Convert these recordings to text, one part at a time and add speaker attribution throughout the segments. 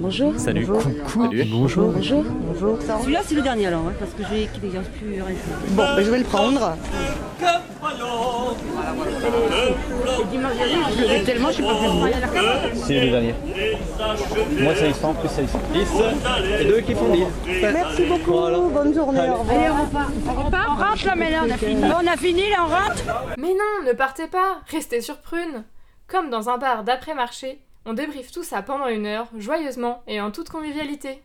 Speaker 1: Bonjour.
Speaker 2: Salut.
Speaker 1: Bonjour.
Speaker 2: Coucou. Salut.
Speaker 1: Bonjour. Bonjour.
Speaker 3: Bonjour. Celui-là, c'est le dernier alors, hein, parce que j'ai qu'il n'y a plus rien.
Speaker 1: Bon, ben, je vais le prendre.
Speaker 3: Je tellement, je suis pas très
Speaker 2: C'est le dernier. Moi, ça y sent, plus ça y sent. 10 et deux qui font 10.
Speaker 1: Merci beaucoup. Bonne journée. Au revoir.
Speaker 3: Allez, on repart. On repart On rentre là, mais là, on a fini. Bon, on a fini, là, on rentre
Speaker 4: Mais non, ne partez pas, restez sur Prune. Comme dans un bar d'après-marché, on débriefe tout ça pendant une heure, joyeusement et en toute convivialité.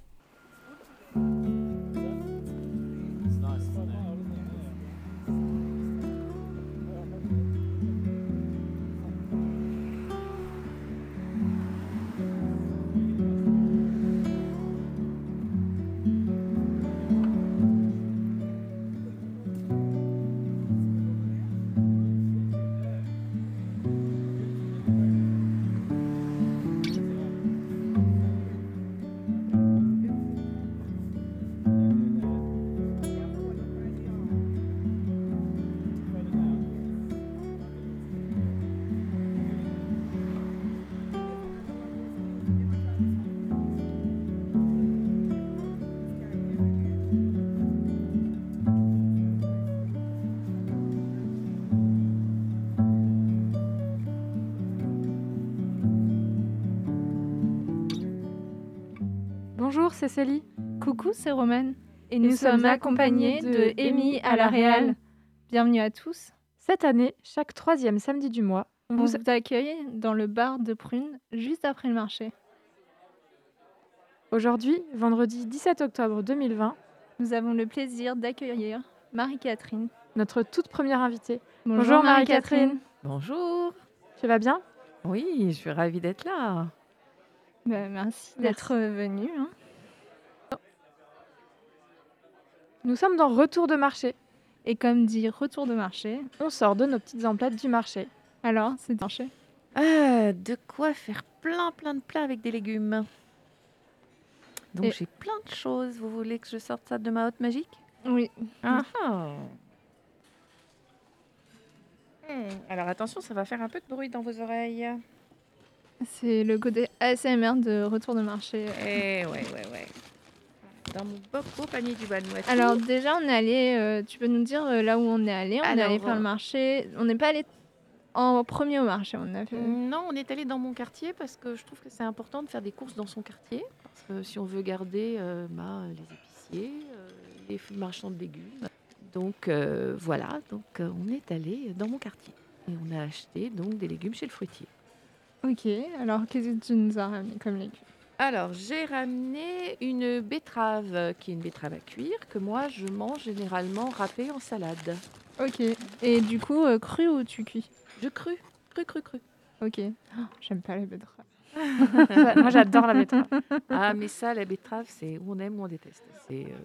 Speaker 4: C'est Célie.
Speaker 5: Coucou, c'est Romane. Et
Speaker 4: Nous
Speaker 5: nous,
Speaker 4: sommes
Speaker 5: sommes accompagnés de Amy à la Réal. Bienvenue à tous.
Speaker 4: Cette année, chaque troisième samedi du mois, on vous
Speaker 5: accueille dans le bar de Prune, juste après le marché.
Speaker 4: Aujourd'hui, vendredi 17 octobre 2020,
Speaker 5: Nous avons le plaisir d'accueillir Marie-Catherine.
Speaker 4: notre toute première invitée.
Speaker 5: Bonjour,
Speaker 4: Marie-Catherine.
Speaker 6: Bonjour.
Speaker 4: Tu vas bien?
Speaker 6: Oui, je suis ravie d'être là.
Speaker 5: Bah, merci d'être venue. hein.
Speaker 4: Nous sommes dans Retour de marché.
Speaker 5: Et comme dit retour de marché,
Speaker 4: On sort de nos petites emplettes du marché.
Speaker 5: alors c'est marché.
Speaker 6: Euh, de quoi faire plein plein de plats avec des légumes. Donc
Speaker 5: Et-
Speaker 6: j'ai plein de choses. Vous voulez que je sorte ça de ma hotte magique?
Speaker 5: Oui.
Speaker 6: Ah ah. Hmm, Alors attention, ça va faire un peu de bruit dans vos oreilles.
Speaker 5: C'est le côté ASMR de retour de marché.
Speaker 6: Eh ouais, ouais, ouais. Dans mon beau panier du Vanuatu.
Speaker 5: Alors déjà, on est allé, euh, tu peux nous dire euh, là où on est allé? On est allé faire
Speaker 6: euh,
Speaker 5: le marché. On n'est pas allé en premier au marché. On a fait...
Speaker 6: Non, on est allé dans mon quartier parce que je trouve que c'est important de faire des courses dans son quartier. Parce que si on veut garder euh, bah, les épiciers, euh, les marchands de légumes. Donc euh, voilà, donc euh, on est allé dans mon quartier. Et on a acheté donc des légumes chez le fruitier.
Speaker 5: Ok, alors qu'est-ce que tu nous as ramené comme légumes?
Speaker 6: Alors j'ai ramené une betterave euh, qui est une betterave à cuire que moi je mange généralement râpée en salade.
Speaker 5: Ok, et du coup, euh, cru ou tu cuis?
Speaker 6: Je cru, cru, cru, cru.
Speaker 5: Ok, Oh, j'aime pas les betteraves.
Speaker 4: Moi, j'adore la betterave.
Speaker 6: Ah, mais ça, la betterave, c'est où on aime ou on déteste. C'est, euh,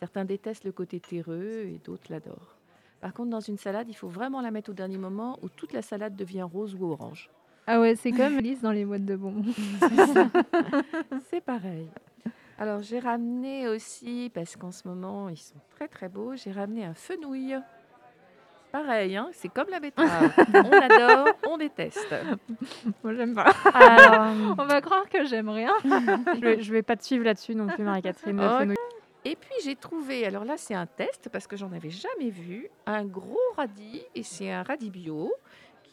Speaker 6: certains détestent le côté terreux et d'autres l'adorent. Par contre, dans une salade, il faut vraiment la mettre au dernier moment où toute la salade devient rose ou orange.
Speaker 5: Ah ouais, c'est comme Alice dans les boîtes de bonbons.
Speaker 6: C'est pareil. Alors, j'ai ramené aussi, parce qu'en ce moment, ils sont très très beaux, j'ai ramené un fenouil. Pareil, hein, c'est comme la betterave. on adore, on déteste.
Speaker 5: Moi, j'aime pas.
Speaker 4: Alors,
Speaker 5: On va croire que j'aime rien.
Speaker 4: je, vais, je vais pas te suivre là-dessus non plus, Marie-Catherine. le
Speaker 6: Ok.
Speaker 4: fenouil.
Speaker 6: Et puis j'ai trouvé, alors là c'est un test parce que j'en avais jamais vu, un gros radis et c'est un radis bio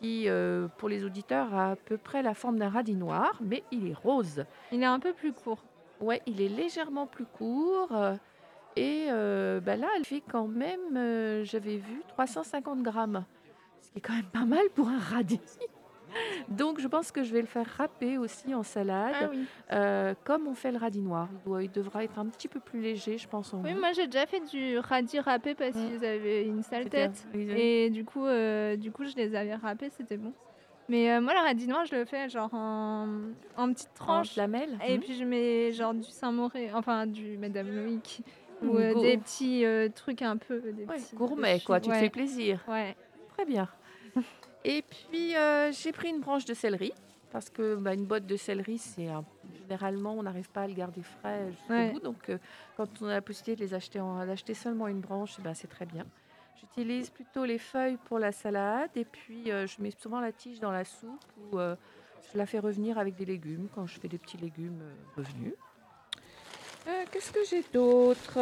Speaker 6: qui, euh, pour les auditeurs, a à peu près la forme d'un radis noir, mais il est rose.
Speaker 5: Il est un peu plus court.
Speaker 6: Ouais, il est légèrement plus court euh, et euh, bah là elle fait quand même, j'avais vu 350 grammes, ce qui est quand même pas mal pour un radis. Donc je pense que je vais le faire râper aussi en salade,
Speaker 5: Ah oui.
Speaker 6: euh, comme on fait le radis noir. Il, doit- il devra être un petit peu plus léger, je pense. En
Speaker 5: Oui,
Speaker 6: goût.
Speaker 5: moi j'ai déjà fait du radis râpé parce
Speaker 6: Mm.
Speaker 5: qu'ils avaient une sale tête. Et du coup, euh, du coup, je les avais râpés, c'était bon. Mais euh, moi, le radis noir, je le fais genre en, en petites
Speaker 6: en
Speaker 5: tranches.
Speaker 6: lamelles.
Speaker 5: Et
Speaker 6: Mhm.
Speaker 5: puis je mets genre du Saint-Mauré, enfin du Madame Loïc, ou
Speaker 6: Mm, gour-
Speaker 5: des petits trucs un peu. Des
Speaker 6: Ouais,
Speaker 5: petits
Speaker 6: gourmet, quoi, tu te fais plaisir.
Speaker 5: Ouais.
Speaker 6: Très bien. Et puis, euh, j'ai pris une branche de céleri, parce que bah, une botte de céleri, c'est un- généralement, on n'arrive pas à le garder frais jusqu'au
Speaker 5: Ouais.
Speaker 6: bout. Donc, euh, quand on a la possibilité de les acheter, en, d'acheter seulement une branche, eh ben, c'est très bien. J'utilise plutôt les feuilles pour la salade, et puis euh, je mets souvent la tige dans la soupe, ou, euh, Je la fais revenir avec des légumes quand je fais des petits légumes revenus. Qu'est-ce que j'ai d'autre?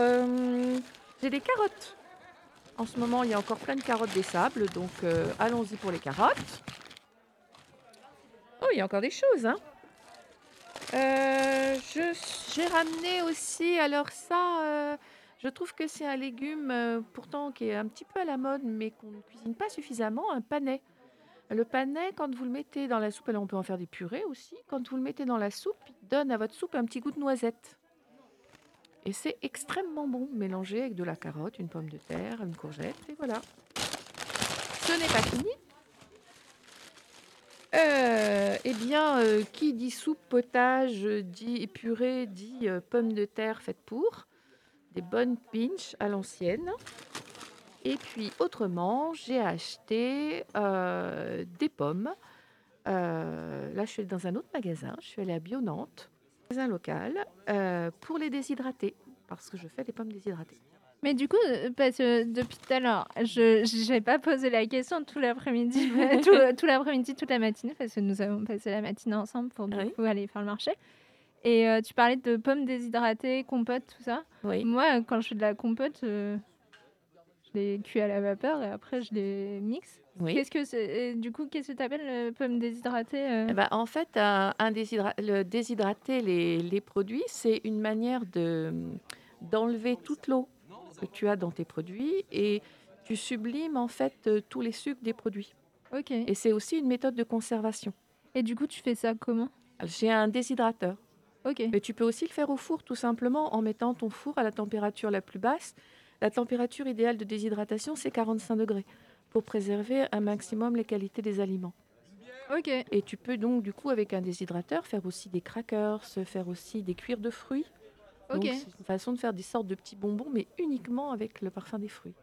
Speaker 6: J'ai des carottes. En ce moment, il y a encore plein de carottes des sables, donc euh, allons-y pour les carottes. Oh, il y a encore des choses, hein Euh, J'ai ramené aussi, alors ça, euh, je trouve que c'est un légume pourtant qui est un petit peu à la mode, mais qu'on ne cuisine pas suffisamment, un panais. Le panais, quand vous le mettez dans la soupe, alors on peut en faire des purées aussi, quand vous le mettez dans la soupe, il donne à votre soupe un petit goût de noisette. Et c'est extrêmement bon, mélangé avec de la carotte, une pomme de terre, une courgette, et voilà. Ce n'est pas fini. Euh, eh bien, euh, qui dit soupe, potage, dit purée, dit euh, pommes de terre faites pour. Des bonnes pinches à l'ancienne. Et puis, autrement, j'ai acheté des pommes. Là, je suis dans un autre magasin. Je suis allée à Bio Nantes, magasin local, euh, pour les déshydrater. Parce que je fais des pommes déshydratées.
Speaker 5: Mais du coup, euh, parce que depuis tout à l'heure, je n'ai pas posé la question tout l'après-midi, tout, tout l'après-midi, toute la matinée, parce que nous avons passé la matinée ensemble pour du
Speaker 6: Oui.
Speaker 5: coup aller faire le marché. Et euh, tu parlais de pommes déshydratées, compote, tout ça.
Speaker 6: Oui.
Speaker 5: Moi, quand je fais de la compote, euh, je les cuis à la vapeur et après je les mixe.
Speaker 6: Oui.
Speaker 5: Qu'est-ce que Du coup, qu'est-ce que tu appelles pommes déshydratées euh?
Speaker 6: Eh ben, en fait, un, un déshydra- le déshydrater les, les produits, c'est une manière de d'enlever toute l'eau que tu as dans tes produits et tu sublimes en fait euh, tous les sucres des produits.
Speaker 5: Ok.
Speaker 6: Et c'est aussi une méthode de conservation.
Speaker 5: Et du coup, tu fais ça comment?
Speaker 6: J'ai un déshydrateur,
Speaker 5: Ok.
Speaker 6: mais tu peux aussi le faire au four tout simplement en mettant ton four à la température la plus basse. La température idéale de déshydratation, c'est 45 degrés pour préserver un maximum les qualités des aliments.
Speaker 5: Ok.
Speaker 6: Et tu peux donc, du coup, avec un déshydrateur, faire aussi des crackers, faire aussi des cuirs de fruits.
Speaker 5: Ok.
Speaker 6: c'est une façon de faire des sortes de petits bonbons, mais uniquement avec le parfum des fruits,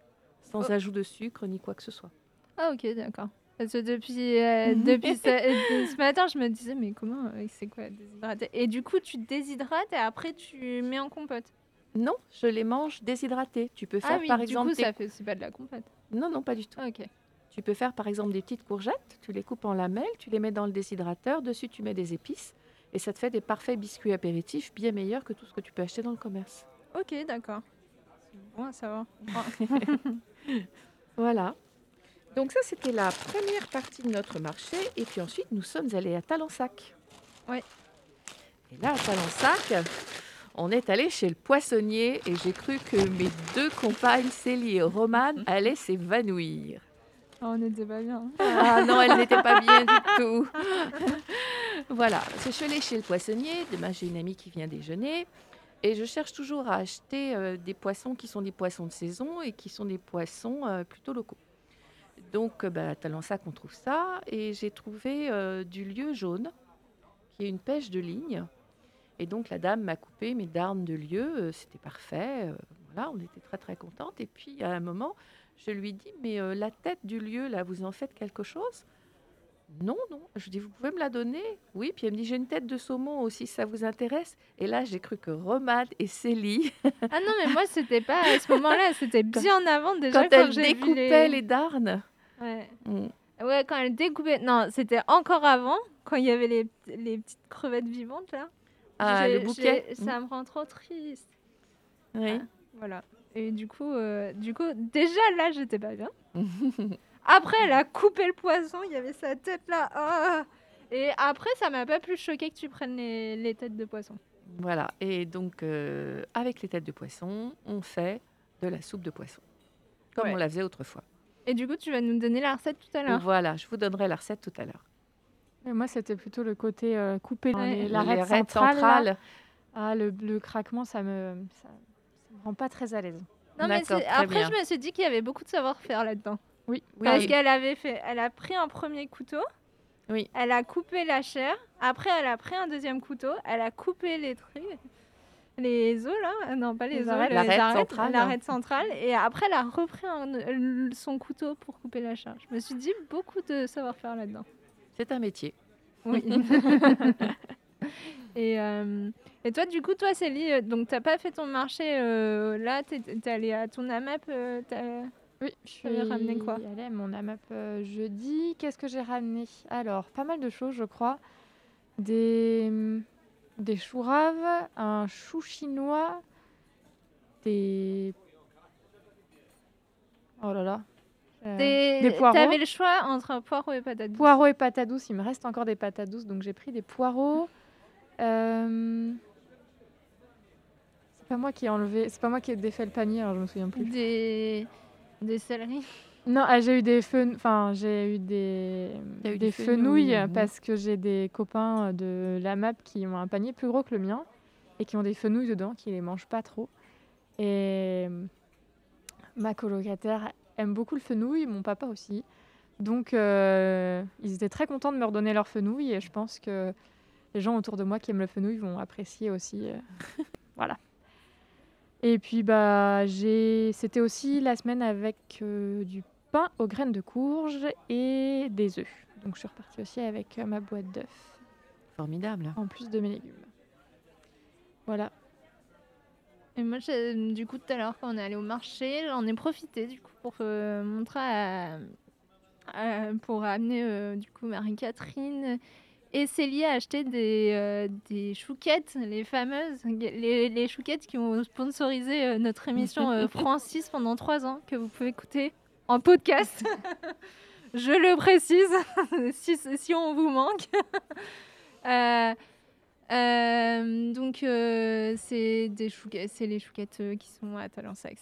Speaker 6: sans
Speaker 5: Oh.
Speaker 6: ajout de sucre ni quoi que ce soit.
Speaker 5: Ah ok, d'accord. Parce que depuis, euh, depuis ce, euh, ce matin, je me disais, mais comment, euh, c'est quoi déshydrater Et du coup, tu déshydrates et après, tu mets en compote?
Speaker 6: Non, je les mange déshydratés. Tu peux faire,
Speaker 5: ah oui,
Speaker 6: par
Speaker 5: du
Speaker 6: exemple,
Speaker 5: coup,
Speaker 6: tes-
Speaker 5: ça fait aussi pas de la compote.
Speaker 6: Non, non, pas du tout.
Speaker 5: Ah, ok.
Speaker 6: Tu peux faire, par exemple, des petites courgettes. Tu les coupes en lamelles, tu les mets dans le déshydrateur. Dessus, tu mets des épices, et ça te fait des parfaits biscuits apéritifs, bien meilleurs que tout ce que tu peux acheter dans le commerce.
Speaker 5: Ok, d'accord. Bon à savoir.
Speaker 6: Voilà. Donc ça, c'était la première partie de notre marché. Et puis ensuite, nous sommes allés à Talensac.
Speaker 5: Ouais.
Speaker 6: Et là, à Talensac, on est allé chez le poissonnier et j'ai cru que mes deux compagnes, Célie et Romane, allaient s'évanouir.
Speaker 5: Oh, on n'était pas bien.
Speaker 6: Ah non, elles n'étaient pas bien du tout. voilà, je suis allée chez le poissonnier. Demain, j'ai une amie qui vient déjeuner. Et je cherche toujours à acheter euh, des poissons qui sont des poissons de saison et qui sont des poissons euh, plutôt locaux. Donc, euh, bah, à Talensac, on trouve ça. Et j'ai trouvé euh, du lieu jaune, qui est une pêche de ligne. Et donc, la dame m'a coupé mes darnes de lieu. euh, C'était parfait. euh, voilà, on était très, très contente. Et puis, à un moment, je lui dis, mais euh, la tête du lieu, là, vous en faites quelque chose? Non, non. Je dis, vous pouvez me la donner? Oui. Puis elle me dit, j'ai une tête de saumon aussi, ça vous intéresse Et là, j'ai cru que Romade et Célie,
Speaker 5: Ah non, mais moi, c'était pas à ce moment-là, c'était bien avant déjà.
Speaker 6: quand
Speaker 5: j'ai vu
Speaker 6: découpaient les darnes,
Speaker 5: Ouais.
Speaker 6: mm,
Speaker 5: ouais, quand elles découpaient. Non, c'était encore avant, quand il y avait les, les petites crevettes vivantes là.
Speaker 6: Ah, le bouquet.
Speaker 5: Ça me rend trop triste.
Speaker 6: Mm. Oui.
Speaker 5: Voilà. Et du coup, euh, du coup, déjà là, j'étais pas bien. Après, elle a coupé le poisson, il y avait sa tête là. ah. Et après, ça m'a pas plus choqué que tu prennes les, les têtes de poisson.
Speaker 6: Voilà. Et donc, euh, avec les têtes de poisson, on fait de la soupe de poisson, comme
Speaker 5: Ouais.
Speaker 6: on la faisait autrefois.
Speaker 5: Et du coup, tu vas nous donner la recette tout à l'heure.
Speaker 6: Voilà, je vous donnerai la recette tout à l'heure.
Speaker 4: Moi, c'était plutôt le côté euh, coupé dans
Speaker 5: Ouais.
Speaker 4: l'arête centrale. Ah, le, le craquement, ça me, ça, ça me rend pas très à l'aise.
Speaker 5: Non, mais après,
Speaker 6: bien.
Speaker 5: je me suis dit qu'il y avait beaucoup de savoir-faire là-dedans.
Speaker 4: Oui,
Speaker 6: Oui,
Speaker 5: Parce qu'elle avait fait, elle a pris un premier couteau.
Speaker 6: Oui.
Speaker 5: Elle a coupé la chair. Après, elle a pris un deuxième couteau. Elle a coupé les trucs, les os là. Euh, Non, pas les,
Speaker 4: Les
Speaker 5: os,
Speaker 6: L'arête centrale.
Speaker 5: l'arête centrale. Et après, elle a repris un- son couteau pour couper la chair. Je me suis dit beaucoup de savoir-faire là-dedans.
Speaker 6: C'est un métier.
Speaker 5: Oui. et, euh, et toi, du coup, toi, Célie, euh, donc t'as pas fait ton marché euh, là. T'es t'es allée à ton AMAP. euh,
Speaker 4: Oui, je suis
Speaker 5: ramené quoi?
Speaker 4: allée à mon AMAP jeudi. Qu'est-ce que j'ai ramené? Alors, pas mal de choses, je crois. des, des choux raves, un chou chinois, des. Oh là là. Euh,
Speaker 5: Des,
Speaker 4: des poireaux.
Speaker 5: T'avais le choix entre poireaux et patates douces.
Speaker 4: Poireaux et patates douces, il me reste encore des patates douces, donc j'ai pris des poireaux. Euh, C'est pas moi qui ai enlevé, c'est pas moi qui ai défait le panier, alors je me souviens plus.
Speaker 5: Des, des céleris.
Speaker 4: Non, ah, j'ai eu des feux, enfin j'ai eu des,
Speaker 6: eu
Speaker 4: des fenouilles
Speaker 6: fenouilles,
Speaker 4: parce que j'ai des copains de la map qui ont un panier plus gros que le mien et qui ont des fenouilles dedans, qui les mangent pas trop. Et ma colocataire aime beaucoup le fenouil, mon papa aussi. Donc euh, ils étaient très contents de me redonner leur fenouil et je pense que les gens autour de moi qui aiment le fenouil vont apprécier aussi. euh, voilà. Et puis bah j'ai, c'était aussi la semaine avec euh, du pain aux graines de courge et des œufs. Donc je suis repartie aussi avec euh, ma boîte d'œufs
Speaker 6: Formidable.
Speaker 4: en plus de mes légumes. Voilà.
Speaker 5: Et moi, du coup, tout à l'heure, quand on est allé au marché, j'en ai profité du coup pour euh, montrer à, à- pour amener euh, du coup Marie-Catherine et Célie à acheter des, euh, des chouquettes, les fameuses, les, les chouquettes qui ont sponsorisé euh, notre émission Francis pendant trois ans, que vous pouvez écouter en podcast. Je le précise, si, si on vous manque. Euh, donc euh, c'est des chouquettes, c'est les chouquettes euh, qui sont à Talensac.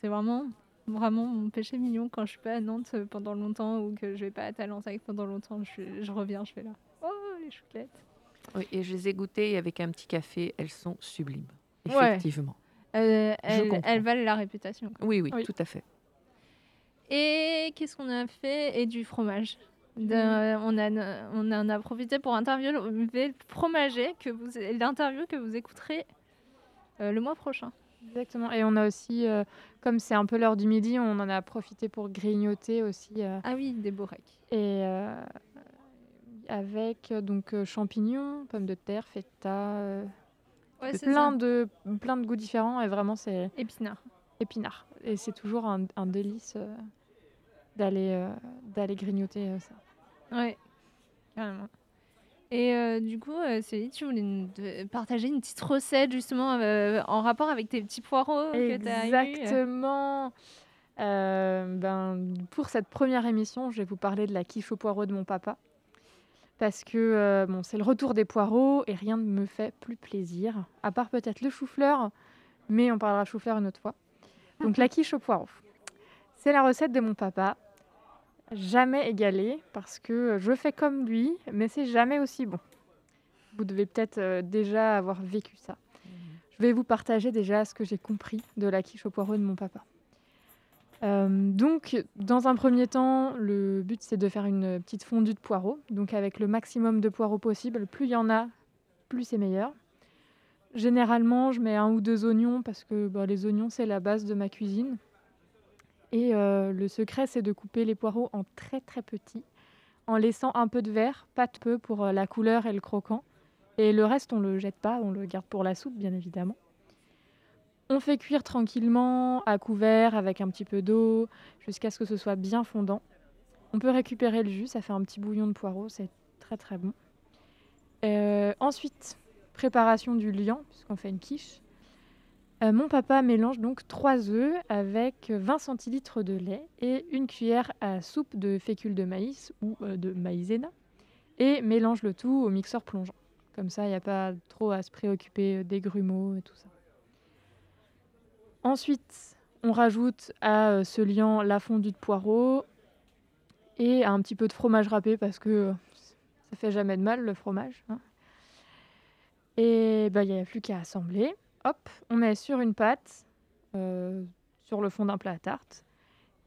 Speaker 5: C'est vraiment vraiment mon péché mignon quand je suis pas à Nantes pendant longtemps ou que je vais pas à Talensac pendant longtemps. Je, je reviens, je fais là. Oh les chouquettes.
Speaker 6: Oui, et je les ai goûtées avec un petit café. Elles sont sublimes. Effectivement.
Speaker 5: Elles, valent la réputation. quoi.
Speaker 6: Oui, oui,
Speaker 4: Oui.
Speaker 6: tout à fait.
Speaker 5: Et qu'est-ce qu'on a fait? Et du fromage. De- on, a, on en a profité pour interviewer le fromager, que vous, l'interview que vous écouterez euh, le mois prochain.
Speaker 4: Exactement. Et on a aussi, euh, comme c'est un peu l'heure du midi, on en a profité pour grignoter aussi. euh,
Speaker 5: Ah oui, des boracs.
Speaker 4: et avec donc champignons, pommes de terre, feta,
Speaker 5: Ouais,
Speaker 4: plein
Speaker 5: ça.
Speaker 4: de plein de goûts différents. Et vraiment, c'est
Speaker 5: Épinards.
Speaker 4: épinard. Et c'est toujours un, un délice d'aller d'aller grignoter ça.
Speaker 5: Ouais, carrément. Et euh, du coup, euh, Céline, tu voulais nous de- partager une petite recette justement euh, en rapport avec tes petits poireaux que tu as eu.
Speaker 4: Exactement. Euh, ben, pour cette première émission, je vais vous parler de la quiche au poireau de mon papa. Parce que euh, bon, c'est le retour des poireaux et rien ne me fait plus plaisir, à part peut-être le chou-fleur, mais on parlera chou-fleur une autre fois. Donc la quiche au poireau. C'est la recette de mon papa, jamais égalée, parce que je fais comme lui, mais c'est jamais aussi bon. Vous devez peut-être euh, déjà avoir vécu ça. Je vais vous partager déjà ce que j'ai compris de la quiche au poireau de mon papa. Euh, donc, dans un premier temps, le but c'est de faire une petite fondue de poireaux. Donc, avec le maximum de poireaux possible, plus il y en a, plus c'est meilleur. Généralement, je mets un ou deux oignons parce que bah, les oignons c'est la base de ma cuisine. Et euh, le secret c'est de couper les poireaux en très très petits, en laissant un peu de vert, pas de peu pour euh, la couleur et le croquant. Et le reste, on le jette pas, on le garde pour la soupe, bien évidemment. On fait cuire tranquillement à couvert avec un petit peu d'eau jusqu'à ce que ce soit bien fondant. On peut récupérer le jus, ça fait un petit bouillon de poireaux, c'est très très bon. Euh, ensuite, préparation du liant, puisqu'on fait une quiche. Euh, mon papa mélange donc 3 œufs avec 20 centilitres de lait et une cuillère à soupe de fécule de maïs ou euh, de maïzena et mélange le tout au mixeur plongeant. Comme ça, il n'y a pas trop à se préoccuper euh, des grumeaux et tout ça. Ensuite, on rajoute à ce liant la fondue de poireaux et un petit peu de fromage râpé parce que ça fait jamais de mal le fromage. hein. Et bah, il n'y a plus qu'à assembler. Hop, on met sur une pâte, euh, sur le fond d'un plat à tarte,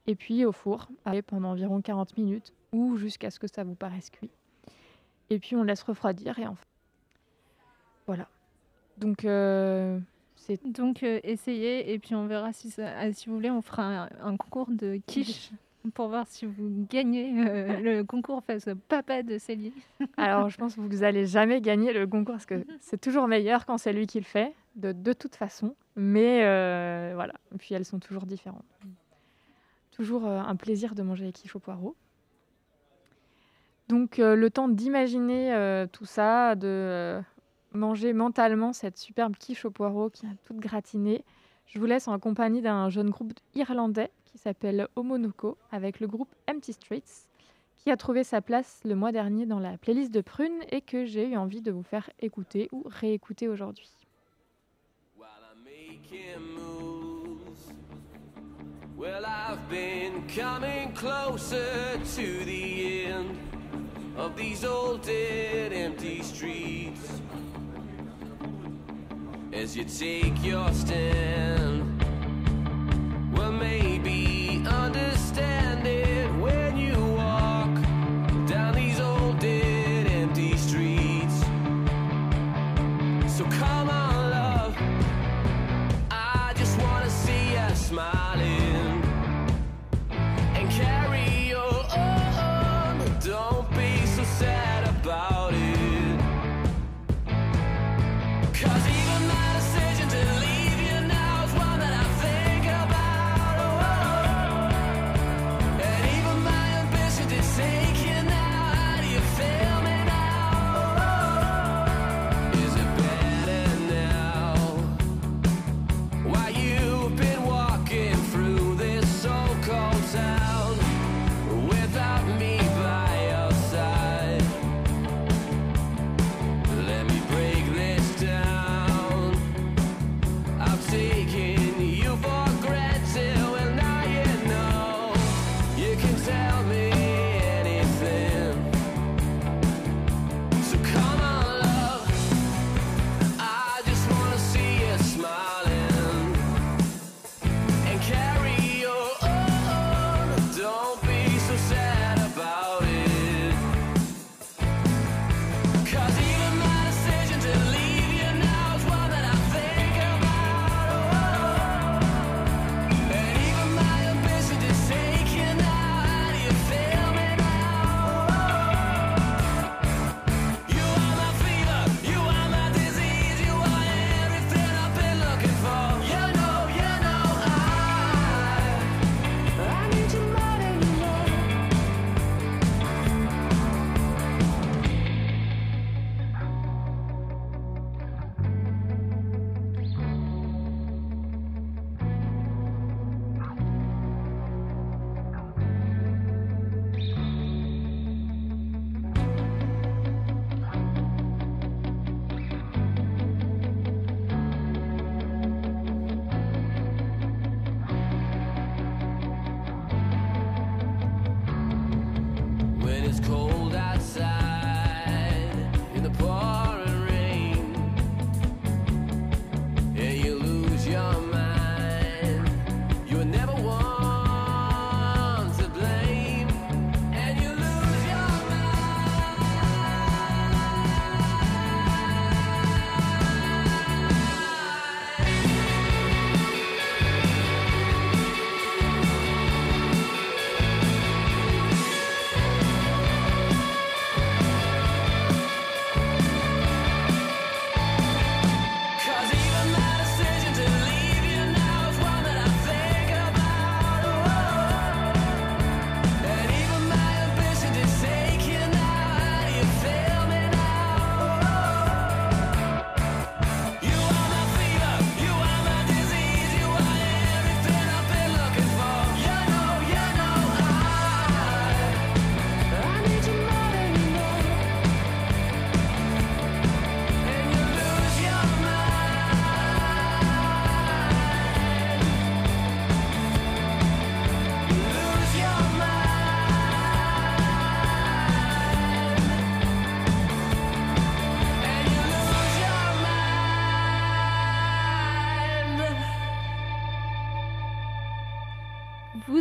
Speaker 4: et puis au four pendant environ 40 minutes ou jusqu'à ce que ça vous paraisse cuit. Et puis on laisse refroidir et enfin. Voilà. Donc euh, c'est
Speaker 5: Donc, euh, essayez et puis on verra si, ça, si vous voulez, on fera un, un concours de quiche pour voir si vous gagnez euh, le concours face au papa de Céline.
Speaker 4: Alors, je pense que vous allez jamais gagner le concours parce que c'est toujours meilleur quand c'est lui qui le fait, de, toute façon. Mais euh, voilà. Puis, elles sont toujours différentes. Toujours euh, un plaisir de manger les quiches au poireau. Donc euh, le temps d'imaginer tout ça, de manger mentalement cette superbe quiche au poireau qui est toute gratinée, je vous laisse en compagnie d'un jeune groupe irlandais qui s'appelle Omonoko avec le groupe Empty Streets qui a trouvé sa place le mois dernier dans la playlist de Prune et que j'ai eu envie de vous faire écouter ou réécouter aujourd'hui.
Speaker 7: Well, I've been coming closer to the end of these old dead empty streets. As you take your stand, well, maybe understand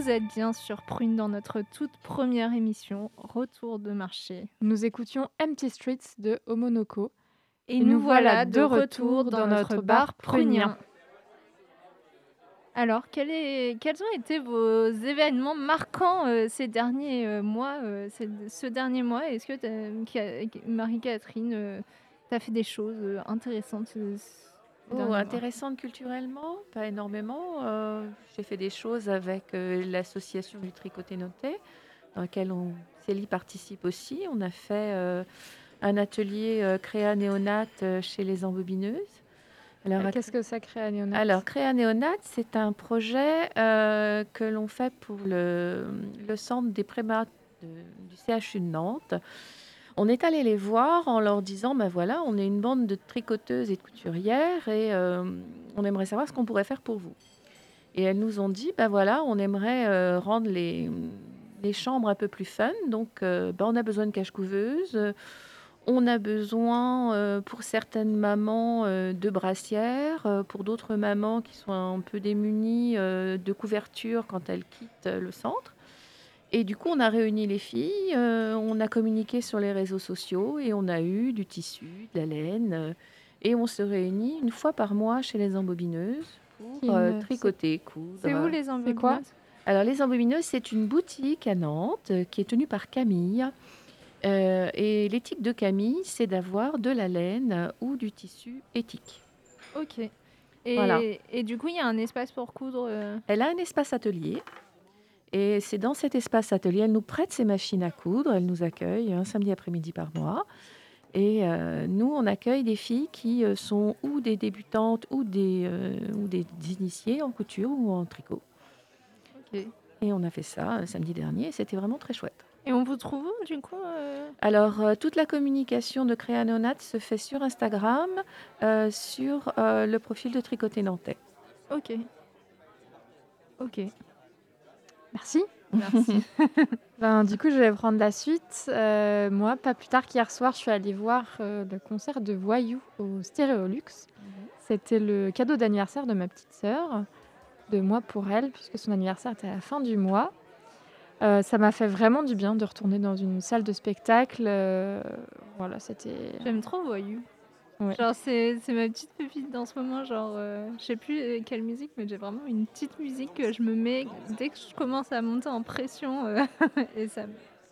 Speaker 5: Vous êtes bien sur Prune dans notre toute première émission Retour de marché.
Speaker 4: Nous écoutions Empty Streets de Omonoko.
Speaker 5: Et, nous voilà de retour dans notre bar prunien. Alors, quels ont été vos événements marquants euh, ces derniers euh, mois, euh, ce dernier mois? Est-ce que Marie-Catherine, euh, t'as fait des choses intéressantes
Speaker 6: Oh, intéressante culturellement, pas énormément. Euh, J'ai fait des choses avec euh, l'association du tricoté noté. dans lequel on, Célie participe aussi. On a fait euh, un atelier créa néonate chez les embobineuses. Alors,
Speaker 4: Qu'est-ce que ça crée à Néonat
Speaker 6: alors, Créa Néonate, c'est un projet que l'on fait pour le, le centre des prémates du CHU de Nantes. On est allé les voir en leur disant, ben voilà, on est une bande de tricoteuses et de couturières et euh, on aimerait savoir ce qu'on pourrait faire pour vous. Et elles nous ont dit, ben voilà, on aimerait euh, rendre les, les chambres un peu plus fun. Donc, euh, ben, on a besoin de cache-couveuses. euh, on a besoin, pour certaines mamans, de brassières, pour d'autres mamans qui sont un peu démunies, de couverture quand elles quittent le centre. Et du coup, on a réuni les filles, euh, on a communiqué sur les réseaux sociaux et on a eu du tissu, de la laine. euh, et on se réunit une fois par mois chez les embobineuses pour euh,
Speaker 4: ne-
Speaker 6: tricoter, coudre.
Speaker 5: C'est où les
Speaker 4: quoi
Speaker 5: embobineuses
Speaker 6: Alors, Les Embobineuses, c'est une boutique à Nantes euh, qui est tenue par Camille. Euh, et l'éthique de Camille, c'est d'avoir de la laine euh, ou du tissu éthique.
Speaker 5: Ok. Et,
Speaker 6: Voilà.
Speaker 5: et du coup, il y a un espace pour coudre. euh,
Speaker 6: Elle a un espace atelier. Et c'est dans cet espace atelier, elle nous prête ses machines à coudre, elle nous accueille un samedi après-midi par mois. Et euh, nous, on accueille des filles qui euh, sont ou des débutantes ou des, euh, ou des initiées en couture ou en tricot. Et on a fait ça euh, samedi dernier et c'était vraiment très chouette.
Speaker 5: Et on vous trouve où, du coup
Speaker 6: Alors, toute la communication de Créa Néonat se fait sur Instagram, sur le profil de Tricoté Nantais.
Speaker 5: Ok. Ok.
Speaker 4: Merci.
Speaker 5: Merci.
Speaker 4: Ben, du coup, je vais prendre la suite. Euh, moi, pas plus tard qu'hier soir, je suis allée voir euh, le concert de Voyou au Stéréolux. C'était le cadeau d'anniversaire de ma petite sœur, de moi pour elle, puisque son anniversaire était à la fin du mois. Euh, ça m'a fait vraiment du bien de retourner dans une salle de spectacle. voilà, c'était.
Speaker 5: J'aime trop Voyou.
Speaker 4: Ouais.
Speaker 5: Genre, c'est c'est ma petite pépite dans ce moment. Genre, euh, je sais plus euh, quelle musique, mais j'ai vraiment une petite musique que je me mets dès que je commence à monter en pression. euh, et ça.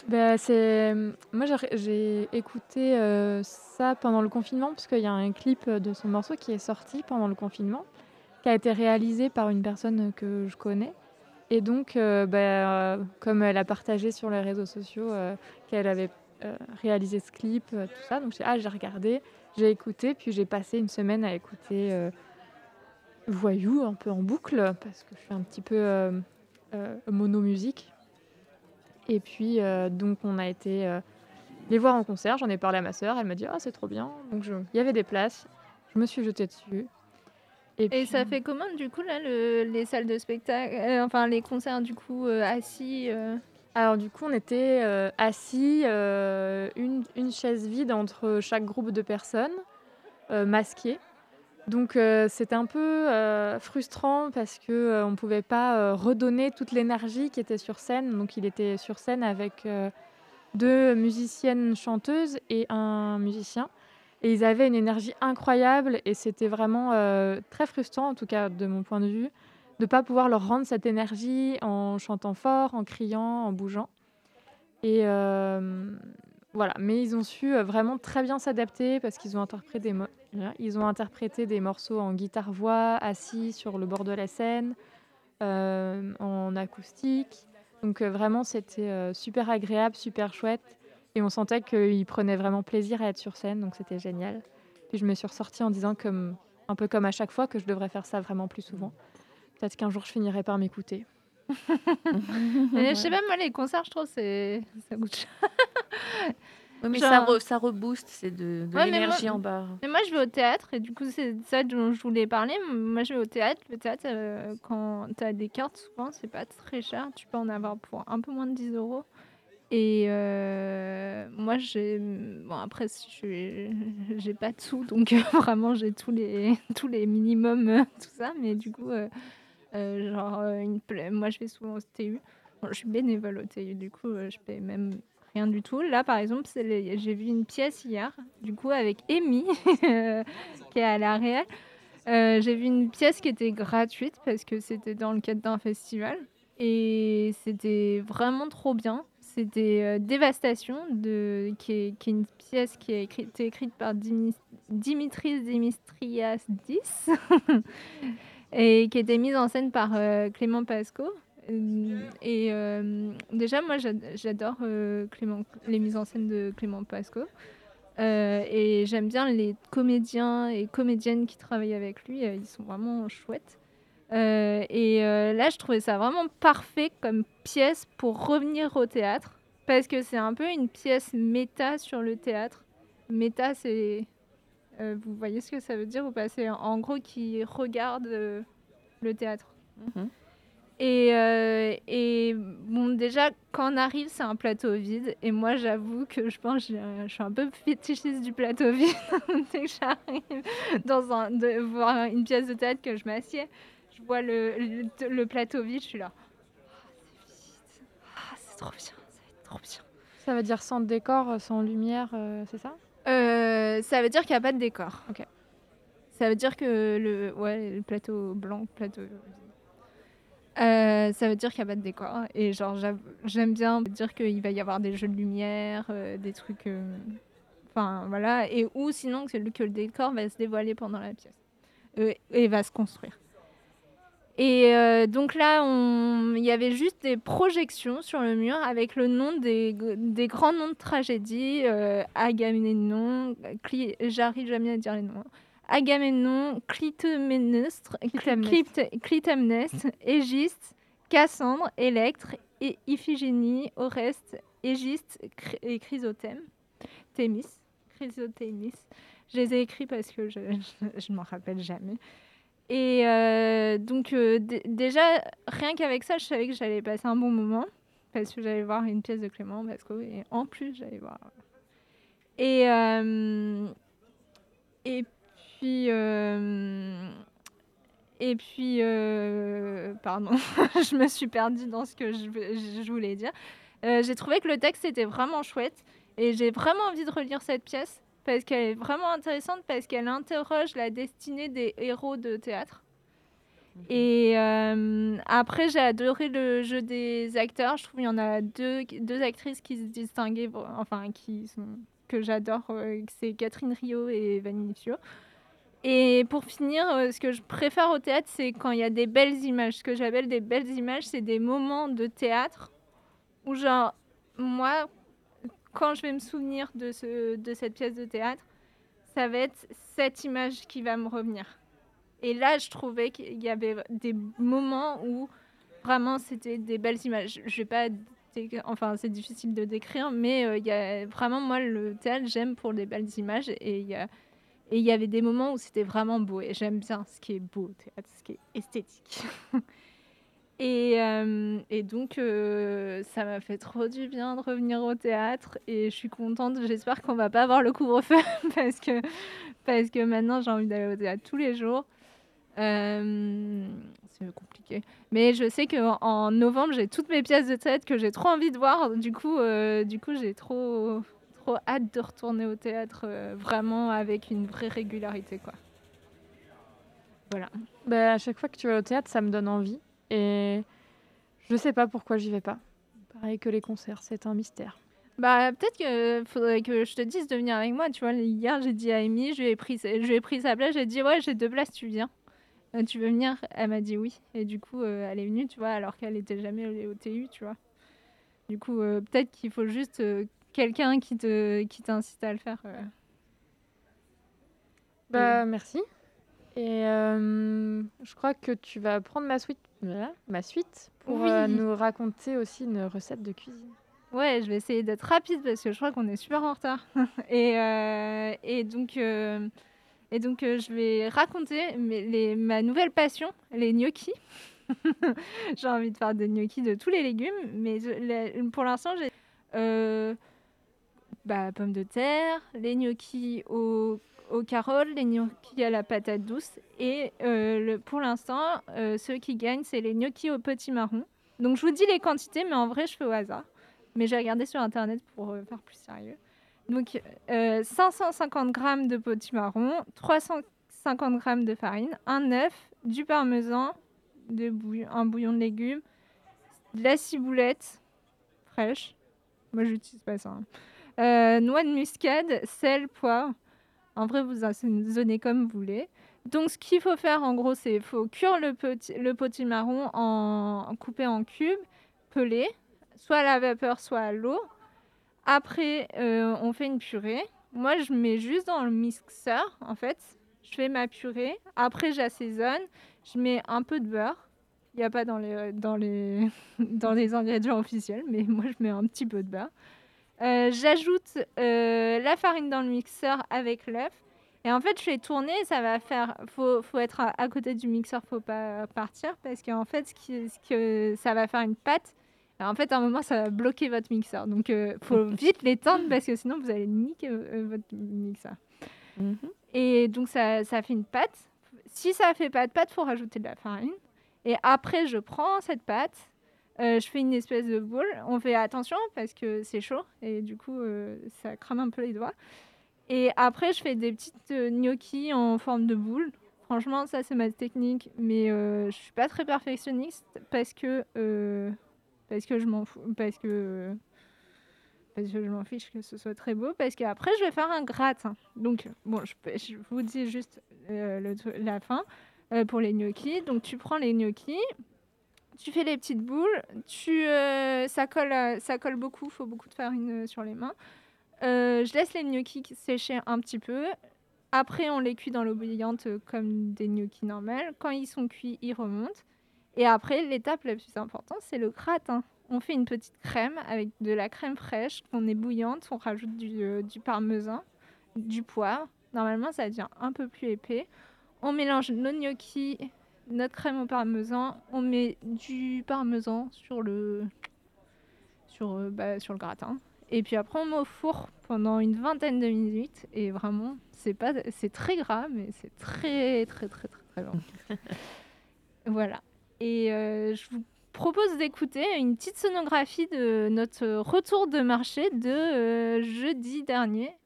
Speaker 4: Ben, c'est... Moi, j'ai- j'ai écouté euh, ça pendant le confinement, parce qu'il y a un clip de son morceau qui est sorti pendant le confinement, qui a été réalisé par une personne que je connais. Et donc, euh, euh, comme elle a partagé sur les réseaux sociaux euh, qu'elle avait euh, réalisé ce clip, euh, tout ça, donc j'ai ah, j'ai regardé, j'ai écouté, puis j'ai passé une semaine à écouter euh, Voyou un peu en boucle, parce que je suis un petit peu euh, euh, mono-musique. Et puis, euh, donc, on a été euh, les voir en concert. J'en ai parlé à ma sœur. Elle m'a dit Ah, c'est trop bien. Donc, il y avait des places. Je me suis jetée dessus. Et,
Speaker 5: ça fait comment, du coup, là, le- les salles de spectacle euh, Enfin, les concerts, du coup, euh, assis euh,
Speaker 4: Alors, du coup, on était euh, assis, euh, une, chaise vide entre chaque groupe de personnes, euh, masquées. Donc, euh, c'était un peu frustrant parce qu'on on ne pouvait pas redonner toute l'énergie qui était sur scène. Donc, il était sur scène avec deux musiciennes chanteuses et un musicien. Et ils avaient une énergie incroyable et c'était vraiment très frustrant, en tout cas de mon point de vue, de ne pas pouvoir leur rendre cette énergie en chantant fort, en criant, en bougeant. Et euh, voilà, mais ils ont su euh, vraiment très bien s'adapter parce qu'ils ont interprété des, ont interprété des morceaux en guitare-voix, assis sur le bord de la scène, euh, en acoustique. Donc vraiment, c'était super agréable, super chouette. Et on sentait qu'ils prenaient vraiment plaisir à être sur scène, donc c'était génial. Puis je me suis ressortie en disant, comme, un peu comme à chaque fois, que je devrais faire ça vraiment plus souvent. Peut-être qu'un jour je finirai par m'écouter.
Speaker 5: mais Je sais pas, moi, les concerts, je trouve, c'est ça coûte cher.
Speaker 6: Oui, mais
Speaker 5: Genre-
Speaker 6: ça, re- ça rebooste, c'est de, de
Speaker 5: Ouais, mais
Speaker 6: l'énergie
Speaker 5: moi-
Speaker 6: en bas.
Speaker 5: Mais moi, je vais au théâtre, et du coup, c'est ça dont je voulais parler. Moi, je vais au théâtre. Le théâtre, euh, quand tu as des cartes, souvent, c'est pas très cher. Tu peux en avoir pour un peu moins de 10 euros. Et euh, moi, j'ai. Bon, après, suis- j'ai pas de sous, donc euh, vraiment, j'ai tous les, tous les minimums, euh, tout ça. Mais du coup, euh, genre, euh, moi, je vais souvent au TU. Je suis bénévole au TU, du coup, euh, je paye même rien du tout. Là, par exemple, c'est j'ai vu une pièce hier, du coup, avec Amy, qui est à la. Euh, j'ai vu une pièce qui était gratuite parce que c'était dans le cadre d'un festival. Et c'était vraiment trop bien. C'était Dévastation, de, qui, est, qui est une pièce qui a été écrite par Dimitris Dimitriadis et qui était mise en scène par euh, Clément Pasco. Euh, Et euh, déjà, moi, j'ad- j'adore les mises en scène de Clément Pasco. Et j'aime bien les comédiens et comédiennes qui travaillent avec lui. Ils sont vraiment chouettes. Et là, je trouvais ça vraiment parfait comme pièce pour revenir au théâtre. Parce que c'est un peu une pièce méta sur le théâtre. Méta, c'est. Euh, vous voyez ce que ça veut dire ou pas? C'est en gros qui regarde euh, le théâtre.
Speaker 6: Mhm.
Speaker 5: Et, euh, et bon, déjà, quand on arrive, c'est un plateau vide. Et moi, j'avoue que je pense que je suis un peu fétichiste du plateau vide. Dès que j'arrive dans un, de voir une pièce de théâtre, que je m'assieds, je vois le, le, le plateau vide, je suis là. Ah, c'est vide. Ah, c'est trop bien, ça va être trop bien.
Speaker 4: Ça veut dire sans décor, sans lumière, euh, c'est ça?
Speaker 5: Euh, ça veut dire qu'il n'y a pas de décor.
Speaker 4: Ok.
Speaker 5: Ça veut dire que le, ouais, le plateau blanc, plateau. Euh, ça veut dire qu'il n'y a pas de décor. Et genre, j'aime bien dire qu'il va y avoir des jeux de lumière, euh, des trucs. Enfin, voilà. Et ou sinon que le, que le décor va se dévoiler pendant la pièce. Et va se construire. Et euh, donc là, il y avait juste des projections sur le mur avec le nom des, des grands noms de tragédies. Euh, Agamemnon, Cli- j'arrive jamais à dire les noms. Agamemnon, Clytemnestre,
Speaker 4: Clytemnestre.
Speaker 5: Clyte- Clytemnestre, Égiste, Cassandre, Électre, et Iphigénie, Oreste, Égiste et Chrysothème, Thémis. Je les ai écrits parce que je ne m'en rappelle jamais. Et euh, donc, euh, dé- déjà, rien qu'avec ça, je savais que j'allais passer un bon moment parce que j'allais voir une pièce de Clément Pasco et en plus, j'allais voir. Et, euh, et puis. et puis, pardon, je me suis perdue dans ce que je, vou- je voulais dire. J'ai trouvé que le texte était vraiment chouette et j'ai vraiment envie de relire cette pièce parce qu'elle est vraiment intéressante parce qu'elle interroge la destinée des héros de théâtre. Et euh, après, j'ai adoré le jeu des acteurs. Je trouve qu'il y en a deux, deux actrices qui se distinguaient, enfin, qui sont, que j'adore. euh, C'est Catherine Rio et Vanille Fio. Et pour finir, euh, ce que je préfère au théâtre, c'est quand il y a des belles images. Ce que j'appelle des belles images, c'est des moments de théâtre où, genre, moi, quand je vais me souvenir de, ce, de cette pièce de théâtre, ça va être cette image qui va me revenir. Et là, je trouvais qu'il y avait des moments où vraiment c'était des belles images. Je vais pas, enfin c'est difficile de décrire, mais euh, y a vraiment moi le théâtre j'aime pour les belles images et il y y avait des moments où c'était vraiment beau et j'aime bien ce qui est beau au théâtre, ce qui est esthétique. et, euh, et donc euh, ça m'a fait trop du bien de revenir au théâtre et je suis contente. J'espère qu'on va pas avoir le couvre-feu parce que parce que maintenant j'ai envie d'aller au théâtre tous les jours. Euh, c'est compliqué. Mais je sais qu'en en novembre, j'ai toutes mes pièces de théâtre que j'ai trop envie de voir. Du coup, euh, du coup j'ai trop, trop hâte de retourner au théâtre vraiment avec une vraie régularité. Quoi. Voilà.
Speaker 4: Bah, à chaque fois que tu vas au théâtre, ça me donne envie. Et je sais pas pourquoi j'y vais pas. Pareil que les concerts, c'est un mystère.
Speaker 5: Bah, peut-être qu'il faudrait que je te dise de venir avec moi. Tu vois, hier, j'ai dit à Amy, je lui ai pris, je lui ai pris sa place. J'ai dit, ouais, j'ai deux places, tu viens. Euh, tu veux venir? Elle m'a dit oui. Et du coup, euh, elle est venue, tu vois, alors qu'elle était jamais allée au TU, tu vois. Du coup, euh, peut-être qu'il faut juste euh, quelqu'un qui te qui t'incite à le faire. euh.
Speaker 4: Bah, merci. Et euh, je crois que tu vas prendre ma suite, voilà, ma suite pour
Speaker 5: Oui.
Speaker 4: euh, nous raconter aussi une recette de cuisine.
Speaker 5: Ouais, je vais essayer d'être rapide parce que je crois qu'on est super en retard. et, euh, et donc, euh, et donc je vais raconter mes- les, ma nouvelle passion, les gnocchis. j'ai envie de faire des gnocchis de tous les légumes, mais je- pour l'instant, j'ai bah, pommes de terre, les gnocchis aux, aux carottes, les gnocchis à la patate douce. Et euh, pour l'instant, euh, ceux qui gagnent, c'est les gnocchis au petit marron. Donc je vous dis les quantités, mais en vrai, je fais au hasard mais j'ai regardé sur internet pour euh, faire plus sérieux. Donc euh, 550 g de potimarron, 350 g de farine, un œuf, du parmesan, un bouillon de légumes, de la ciboulette fraîche. Moi, j'utilise pas ça. hein. Noix de muscade, sel, poivre. En vrai, vous assaisonnez comme vous voulez. Donc, ce qu'il faut faire, en gros, c'est faut cuire le, petit, le potimarron en, coupé en cubes, pelé, soit à la vapeur, soit à l'eau. Après, euh, on fait une purée. Moi, je mets juste dans le mixeur, en fait. Je fais ma purée. Après, j'assaisonne. Je mets un peu de beurre. Il n'y a pas dans les, dans, les, dans les ingrédients officiels, mais moi, je mets un petit peu de beurre. Euh, J'ajoute euh, la farine dans le mixeur avec l'œuf. Et en fait, je fais tourner, ça va faire. Faut, faut être à, à côté du mixeur, faut pas partir parce qu'en fait, ce, qui, ce que ça va faire une pâte. Alors, en fait, à un moment, ça va bloquer votre mixeur. Donc, il faut vite l'étendre parce que sinon, vous allez niquer euh, votre mixeur.
Speaker 6: Mhm.
Speaker 5: Et donc, ça, ça fait une pâte. Si ça fait pas de pâte, faut rajouter de la farine. Et après, je prends cette pâte, euh, je fais une espèce de boule. On fait attention parce que c'est chaud et du coup, euh, ça crame un peu les doigts. Et après, je fais des petites euh, gnocchis en forme de boule. Franchement, ça, c'est ma technique. Mais euh, je suis pas très perfectionniste parce que, parce que je m'en fiche que ce soit très beau. Parce qu'après, je vais faire un gratin. Donc, bon, je, vous dis juste la fin pour les gnocchis. Donc, tu prends les gnocchis. Tu fais les petites boules, tu, euh, ça, colle, euh, ça colle beaucoup, faut beaucoup de farine euh, sur les mains. Je laisse les gnocchis sécher un petit peu. Après, on les cuit dans l'eau bouillante comme des gnocchis normales. Quand ils sont cuits, ils remontent. Et après, l'étape la plus importante, c'est le gratin. On fait une petite crème avec de la crème fraîche qu'on est bouillante. On rajoute du, du parmesan, du poivre. Normalement, ça devient un peu plus épais. On mélange nos gnocchis, notre crème au parmesan. On met du parmesan sur le, sur, euh, bah, sur le gratin. Et puis après, on met au four pendant une vingtaine de minutes. Et vraiment, c'est pas, c'est très gras, mais c'est très, très, très, très, très bon. voilà. Et euh, je vous propose d'écouter une petite sonographie de notre retour de marché de euh, jeudi dernier.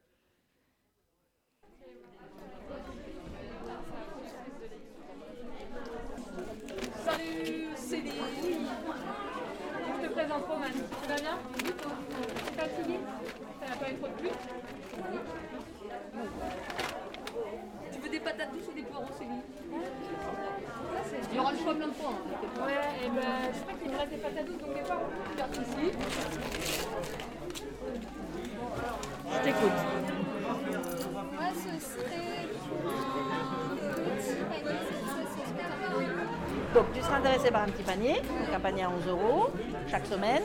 Speaker 3: Salut, c'est les... Je te présente Roman. Tu vas bien Fatigué Ça n'a pas eu trop de pluie Tu veux des patates douces ou des poireaux, Céline Il y aura le choix plein de fois. hein. Je qu'il me reste des donc de soucis.
Speaker 6: Je t'écoute.
Speaker 5: Moi, ce serait un petit panier,
Speaker 8: Donc tu seras intéressé par un petit panier, donc un panier à 11 euros chaque semaine.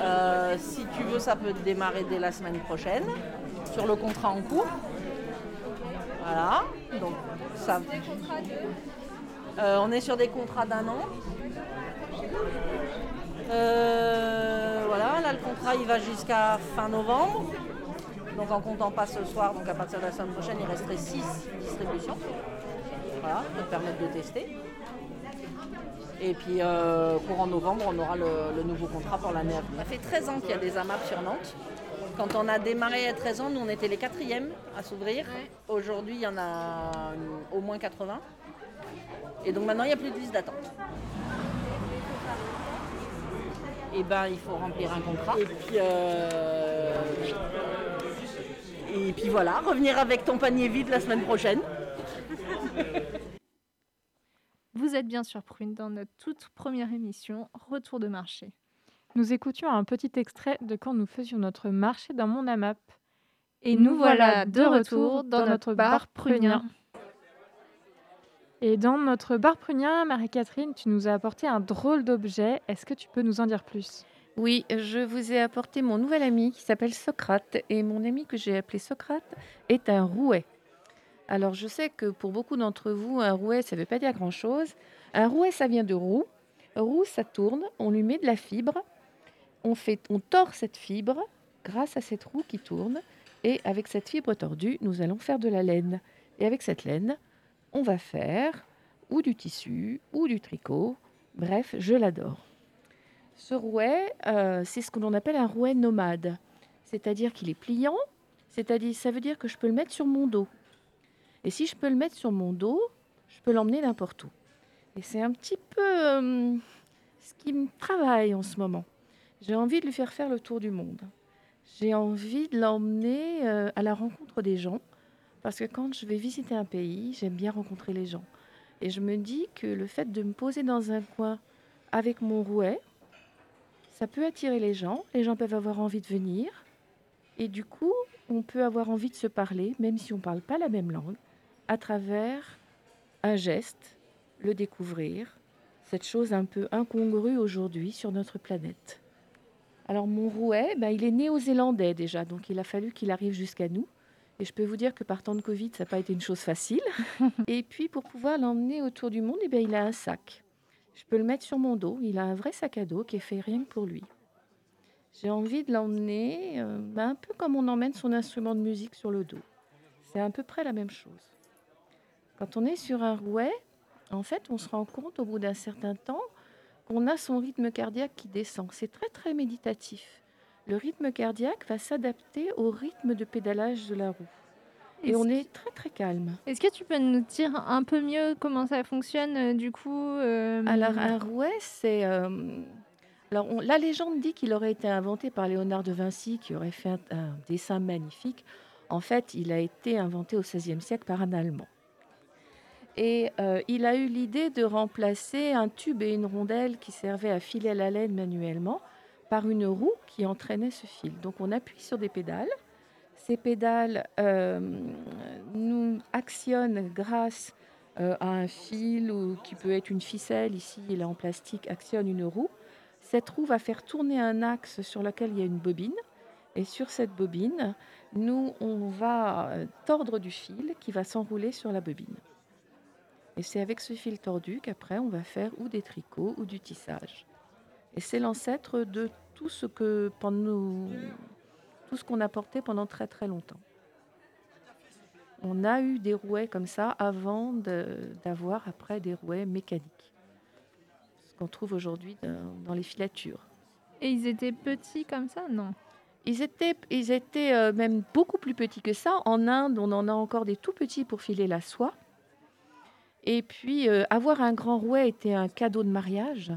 Speaker 8: Euh, si tu veux, ça peut démarrer dès la semaine prochaine sur le contrat en cours. Voilà, donc ça. Euh, on est sur des contrats d'un an. Euh, voilà, là le contrat il va jusqu'à fin novembre. Donc en comptant pas ce soir, donc à partir de la semaine prochaine, il resterait 6 distributions. Voilà, pour permettre de tester. Et puis, euh, courant novembre, on aura le, le nouveau contrat pour l'année à venir. Ça fait 13 ans qu'il y a des AMAP sur Nantes. Quand on a démarré à 13 ans, nous, on était les quatrièmes à s'ouvrir. Aujourd'hui, il y en a au moins 80. Et donc maintenant, il n'y a plus de liste d'attente. Et ben, il faut remplir un contrat. Et puis, euh, et puis voilà, revenir avec ton panier vide la semaine prochaine.
Speaker 5: Vous êtes bien sûr Prune dans notre toute première émission Retour de marché.
Speaker 4: Nous écoutions un petit extrait de quand nous faisions notre marché dans mon AMAP.
Speaker 5: Et nous voilà de retour dans notre bar prunien.
Speaker 4: Et dans notre bar prunien, Marie-Catherine, tu nous as apporté un drôle d'objet. Est-ce que tu peux nous en dire plus?
Speaker 6: Oui, je vous ai apporté mon nouvel ami qui s'appelle Socrate. Et mon ami que j'ai appelé Socrate est un rouet. Alors, je sais que pour beaucoup d'entre vous, un rouet, ça ne veut pas dire grand-chose. Un rouet, ça vient de roue. Roue, ça tourne. On lui met de la fibre. On, fait, on tord cette fibre grâce à cette roue qui tourne. Et avec cette fibre tordue, nous allons faire de la laine. Et avec cette laine, on va faire ou du tissu ou du tricot. Bref, je l'adore. Ce rouet, euh, c'est ce que l'on appelle un rouet nomade. C'est-à-dire qu'il est pliant, c'est-à-dire ça veut dire que je peux le mettre sur mon dos. Et si je peux le mettre sur mon dos, je peux l'emmener n'importe où. Et c'est un petit peu euh, ce qui me travaille en ce moment. J'ai envie de lui faire faire le tour du monde. J'ai envie de l'emmener euh, à la rencontre des gens Parce que quand je vais visiter un pays, j'aime bien rencontrer les gens. Et je me dis que le fait de me poser dans un coin avec mon rouet, ça peut attirer les gens. Les gens peuvent avoir envie de venir. Et du coup, on peut avoir envie de se parler, même si on ne parle pas la même langue, à travers un geste, le découvrir, cette chose un peu incongrue aujourd'hui sur notre planète. Alors mon rouet, ben, il est néo-zélandais déjà, donc il a fallu qu'il arrive jusqu'à nous. Et je peux vous dire que par temps de Covid, ça n'a pas été une chose facile. Et puis pour pouvoir l'emmener autour du monde, eh ben, il a un sac. Je peux le mettre sur mon dos. Il a un vrai sac à dos qui est fait rien que pour lui. J'ai envie de l'emmener euh, ben, un peu comme on emmène son instrument de musique sur le dos. C'est à peu près la même chose. Quand on est sur un rouet, en fait, on se rend compte au bout d'un certain temps qu'on a son rythme cardiaque qui descend. C'est très très méditatif. Le rythme cardiaque va s'adapter au rythme de pédalage de la roue. Et on est très très calme.
Speaker 5: Est-ce que tu peux nous dire un peu mieux comment ça fonctionne euh, du coup euh,
Speaker 6: Alors un rouet, c'est... euh, Alors on- la légende dit qu'il aurait été inventé par Léonard de Vinci, qui aurait fait un, un dessin magnifique. En fait, il a été inventé au XVIe siècle par un Allemand. Et il a eu l'idée de remplacer un tube et une rondelle qui servaient à filer la laine manuellement par une roue qui entraînait ce fil. Donc on appuie sur des pédales. Ces pédales euh, nous actionnent grâce euh, à un fil ou qui peut être une ficelle. Ici, il est en plastique, actionne une roue. Cette roue va faire tourner un axe sur lequel il y a une bobine. Et sur cette bobine, nous, on va euh, tordre du fil qui va s'enrouler sur la bobine. Et c'est avec ce fil tordu qu'après, on va faire ou des tricots ou du tissage. Et c'est l'ancêtre de tout ce que pendant nous- tout ce qu'on a porté pendant très très longtemps. On a eu des rouets comme ça avant de- d'avoir après des rouets mécaniques. Ce qu'on trouve aujourd'hui dans, dans les filatures.
Speaker 5: Et ils étaient petits comme ça? Non.
Speaker 6: Ils étaient, ils étaient euh, même beaucoup plus petits que ça. En Inde, on en a encore des tout petits pour filer la soie. Et puis, euh, avoir un grand rouet était un cadeau de mariage.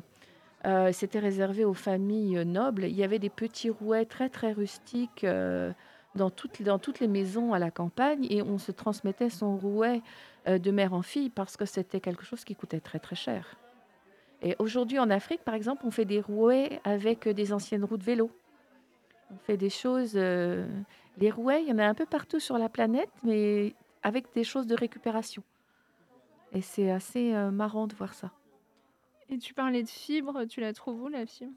Speaker 6: Euh, C'était réservé aux familles euh, nobles. Il y avait des petits rouets très, très rustiques euh, dans, toutes, dans toutes les maisons à la campagne. Et on se transmettait son rouet de mère en fille parce que c'était quelque chose qui coûtait très, très cher. Et aujourd'hui, en Afrique, par exemple, on fait des rouets avec des anciennes roues de vélo. On fait des choses. les rouets, il y en a un peu partout sur la planète, mais avec des choses de récupération. Et c'est assez marrant de voir ça.
Speaker 5: Et tu parlais de fibre, tu la trouves où la fibre?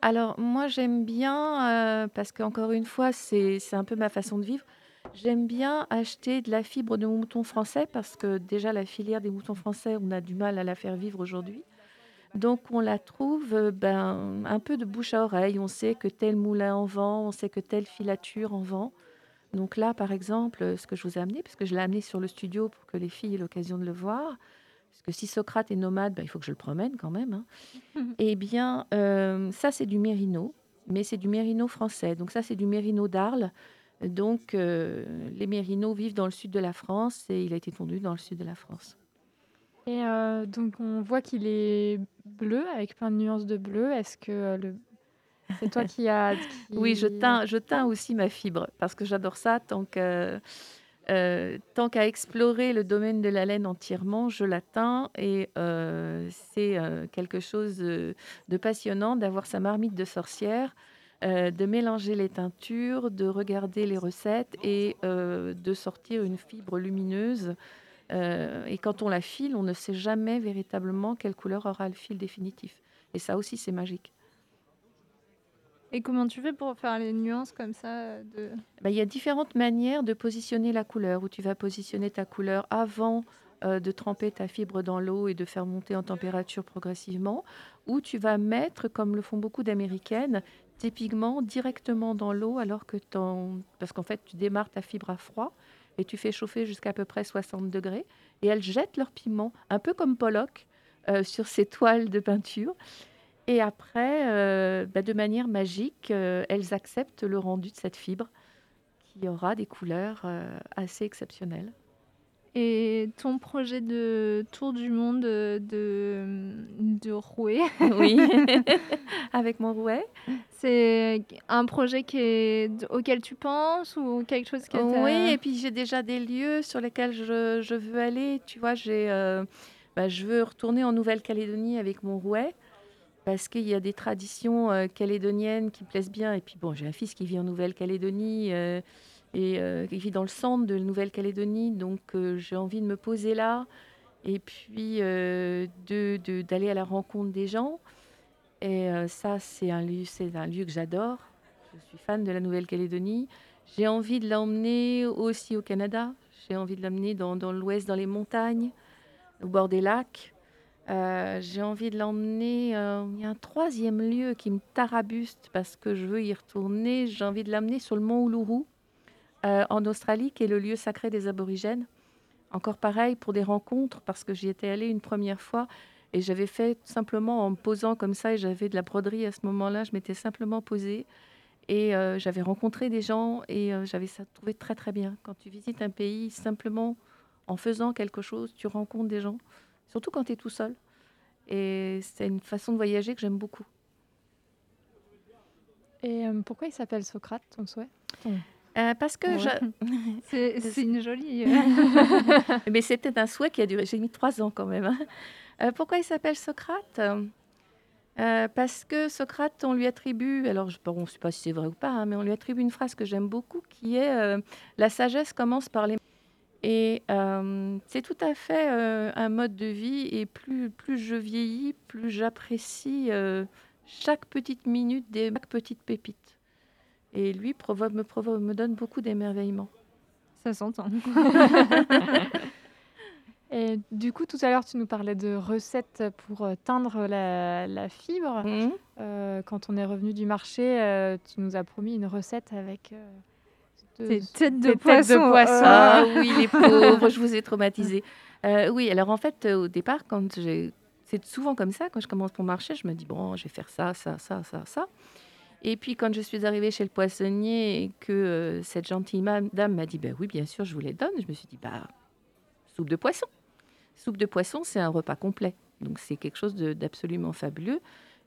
Speaker 6: Alors, moi, j'aime bien, euh, parce qu'encore une fois, c'est un peu ma façon de vivre. J'aime bien acheter de la fibre de moutons français, parce que déjà, la filière des moutons français, on a du mal à la faire vivre aujourd'hui. Donc, on la trouve euh, ben, un peu de bouche à oreille. On sait que tel moulin en vend, on sait que telle filature en vend. Donc là, par exemple, ce que je vous ai amené, parce que je l'ai amené sur le studio pour que les filles aient l'occasion de le voir, parce que si Socrate est nomade, ben, il faut que je le promène quand même. hein. Eh bien, euh, ça, c'est du mérino, mais c'est du mérino français. Donc ça, c'est du mérino d'Arles. Donc, euh, les mérinos vivent dans le sud de la France et il a été tondu dans le sud de la France.
Speaker 4: Et euh, donc on voit qu'il est bleu avec plein de nuances de bleu. Est-ce que euh, le... c'est toi qui as qui-
Speaker 6: Oui, je teins, je teins aussi ma fibre parce que j'adore ça. Tant que, euh, tant qu'à explorer le domaine de la laine entièrement, je la teins et euh, c'est euh, quelque chose de, passionnant d'avoir sa marmite de sorcière, de mélanger les teintures, de regarder les recettes et de sortir une fibre lumineuse. Et quand on la file, on ne sait jamais véritablement quelle couleur aura le fil définitif. Et ça aussi, c'est magique.
Speaker 5: Et comment tu fais pour faire les nuances comme ça euh, de...
Speaker 6: Ben, il y a différentes manières de positionner la couleur, où tu vas positionner ta couleur avant euh, de tremper ta fibre dans l'eau et de faire monter en température progressivement, ou tu vas mettre, comme le font beaucoup d'Américaines, tes pigments directement dans l'eau alors que ton... Parce qu'en fait, tu démarres ta fibre à froid et tu fais chauffer jusqu'à à peu près 60 degrés, et elles jettent leurs pigments, un peu comme Pollock, euh, sur ces toiles de peinture. Et après, euh, bah, de manière magique, euh, elles acceptent le rendu de cette fibre qui aura des couleurs euh, assez exceptionnelles.
Speaker 5: Et ton projet de tour du monde de, de rouet,
Speaker 6: Oui, avec mon rouet.
Speaker 5: c'est un projet qui est, auquel tu penses ou quelque chose que
Speaker 6: Oui, et puis j'ai déjà des lieux sur lesquels je, je veux aller. Tu vois, j'ai, bah, je veux retourner en Nouvelle-Calédonie avec mon rouet parce qu'il y a des traditions euh, calédoniennes qui me plaisent bien. Et puis bon, j'ai un fils qui vit en Nouvelle-Calédonie euh, et euh, qui vit dans le centre de Nouvelle-Calédonie, donc j'ai envie de me poser là et puis euh, de, d'aller à la rencontre des gens. Et ça, c'est un lieu, un lieu que j'adore. Je suis fan de la Nouvelle-Calédonie. J'ai envie de l'emmener aussi au Canada. J'ai envie de l'emmener dans, dans l'ouest, dans les montagnes, au bord des lacs. Euh, j'ai envie de l'emmener. euh, il y a un troisième lieu qui me tarabuste parce que je veux y retourner. J'ai envie de l'amener sur le mont Uluru, euh, en Australie, qui est le lieu sacré des aborigènes. Encore pareil pour des rencontres, parce que j'y étais allée une première fois et j'avais fait simplement en me posant comme ça, et j'avais de la broderie à ce moment-là, je m'étais simplement posée et j'avais rencontré des gens et j'avais ça trouvé très très bien. Quand tu visites un pays, simplement en faisant quelque chose, tu rencontres des gens, surtout quand tu es tout seul. Et c'est une façon de voyager que j'aime beaucoup.
Speaker 4: Et euh, pourquoi il s'appelle Socrate, ton souhait?
Speaker 6: Euh, parce que
Speaker 5: Ouais.
Speaker 6: je-
Speaker 5: C'est une jolie. euh,
Speaker 6: Mais c'était un souhait qui a duré. J'ai mis trois ans quand même. hein. Euh, pourquoi il s'appelle Socrate? Euh, Parce que Socrate, on lui attribue, alors je ne sais pas si c'est vrai ou pas, hein, mais on lui attribue une phrase que j'aime beaucoup qui est euh, La sagesse commence par les. Et euh, c'est tout à fait euh, un mode de vie. Et plus, plus je vieillis, plus j'apprécie euh, chaque petite minute des chaque petite pépite. Et lui provoque, me, provoque, me donne beaucoup d'émerveillement.
Speaker 5: Ça s'entend.
Speaker 4: Et du coup, tout à l'heure, tu nous parlais de recettes pour teindre la, la fibre. Euh, quand on est revenu du marché, tu nous as promis une recette avec de-
Speaker 5: Tes têtes de
Speaker 4: des têtes
Speaker 5: poisson.
Speaker 4: de poisson.
Speaker 5: euh,
Speaker 6: Ah oui, les pauvres, je vous ai traumatisés. Euh, oui, alors en fait, euh, au départ, quand j'ai. C'est souvent comme ça, quand je commence mon marché, je me dis, bon, je vais faire ça, ça, ça, ça, ça. Et puis, quand je suis arrivée chez le poissonnier et que euh, cette gentille dame m'a dit, ben oui, bien sûr, je vous les donne, je me suis dit, bah, soupe de poisson. Soupe de poisson, c'est un repas complet. Donc, c'est quelque chose de- d'absolument fabuleux.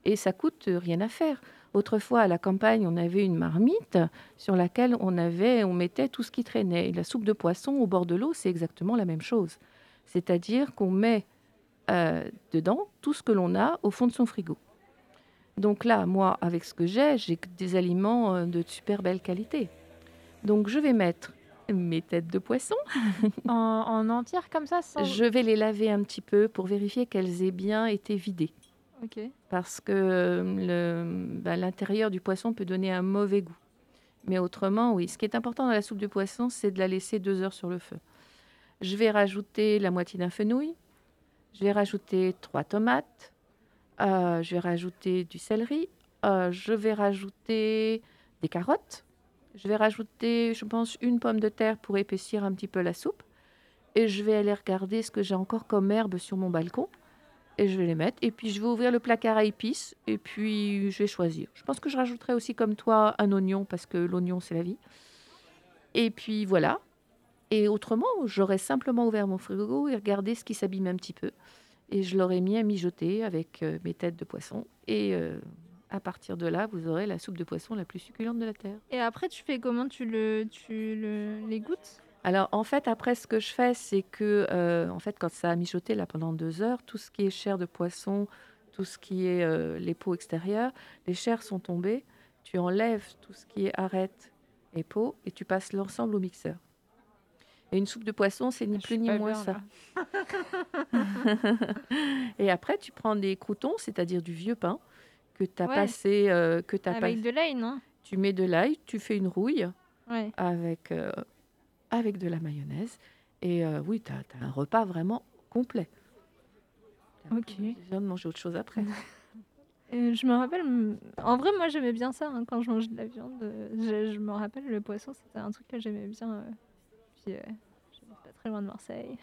Speaker 6: Et ça coûte rien à faire. Autrefois, à la campagne, on avait une marmite sur laquelle on, avait, on mettait tout ce qui traînait. Et la soupe de poisson au bord de l'eau, c'est exactement la même chose. C'est-à-dire qu'on met euh, dedans tout ce que l'on a au fond de son frigo. Donc là, moi, avec ce que j'ai, j'ai des aliments euh, de super belle qualité. Donc je vais mettre mes têtes de poisson.
Speaker 4: en, en entière comme ça sans...
Speaker 6: Je vais les laver un petit peu pour vérifier qu'elles aient bien été vidées. Parce que euh, bah, l'intérieur du poisson peut donner un mauvais goût. Mais autrement, oui. Ce qui est important dans la soupe de poisson, c'est de la laisser deux heures sur le feu. Je vais rajouter la moitié d'un fenouil. Je vais rajouter trois tomates. Euh, je vais rajouter du céleri. Euh, je vais rajouter des carottes. Je vais rajouter, je pense, une pomme de terre pour épaissir un petit peu la soupe. Et je vais aller regarder ce que j'ai encore comme herbe sur mon balcon. Et je vais les mettre. Et puis, je vais ouvrir le placard à épices. Et puis, je vais choisir. Je pense que je rajouterai aussi, comme toi, un oignon, parce que l'oignon, c'est la vie. Et puis, voilà. Et autrement, j'aurais simplement ouvert mon frigo et regardé ce qui s'abîme un petit peu. Et je l'aurais mis à mijoter avec euh, mes têtes de poisson. Et euh, à partir de là, vous aurez la soupe de poisson la plus succulente de la Terre.
Speaker 5: Et après, tu fais comment? Tu le, les goûtes?
Speaker 6: Alors, en fait, après, ce que je fais, c'est que, euh, en fait, quand ça a mijoté là pendant deux heures, tout ce qui est chair de poisson, tout ce qui est euh, les peaux extérieures, les chairs sont tombées. Tu enlèves tout ce qui est arête et peau et tu passes l'ensemble au mixeur. Et une soupe de poisson, c'est ni
Speaker 5: Ah, Je
Speaker 6: plus ni moins
Speaker 5: bien,
Speaker 6: ça. et après, tu prends des croutons, c'est-à-dire du vieux pain que tu as
Speaker 5: Ouais.
Speaker 6: passé, euh, que tu
Speaker 5: Avec de l'ail, non?
Speaker 6: Tu mets de l'ail, tu fais une rouille
Speaker 5: Ouais.
Speaker 6: avec, avec de la mayonnaise. Et euh, oui, tu as, un repas vraiment complet.
Speaker 5: Ok.
Speaker 6: besoin de manger autre chose après.
Speaker 5: Et je me rappelle, en vrai, moi j'aimais bien ça hein, quand je mangeais de la viande. euh, Je, je me rappelle, le poisson, c'était un truc que j'aimais bien. euh, Puis, euh, pas très loin de Marseille.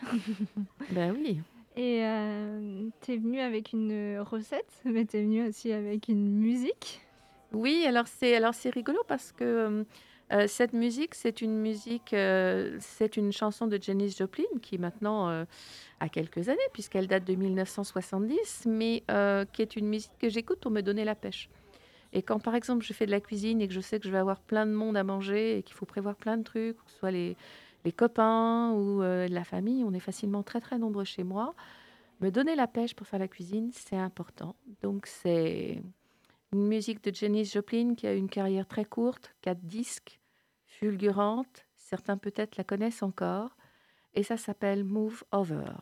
Speaker 6: ben oui.
Speaker 5: Et euh, t'es venu avec une recette, mais t'es venu aussi avec une musique.
Speaker 6: Oui, alors c'est alors c'est rigolo parce que
Speaker 9: Euh, cette musique, c'est une musique, euh, c'est une chanson de Janis Joplin qui maintenant euh, a quelques années puisqu'elle date de 1970, mais qui est une musique que j'écoute pour me donner la pêche. Et quand par exemple je fais de la cuisine et que je sais que je vais avoir plein de monde à manger et qu'il faut prévoir plein de trucs, que ce soit les, les copains ou la famille, on est facilement très très nombreux chez moi. Me donner la pêche pour faire la cuisine, c'est important. Donc c'est une musique de Janis Joplin qui a une carrière très courte, quatre disques, fulgurante. Certains peut-être la connaissent encore. Et ça s'appelle Move Over.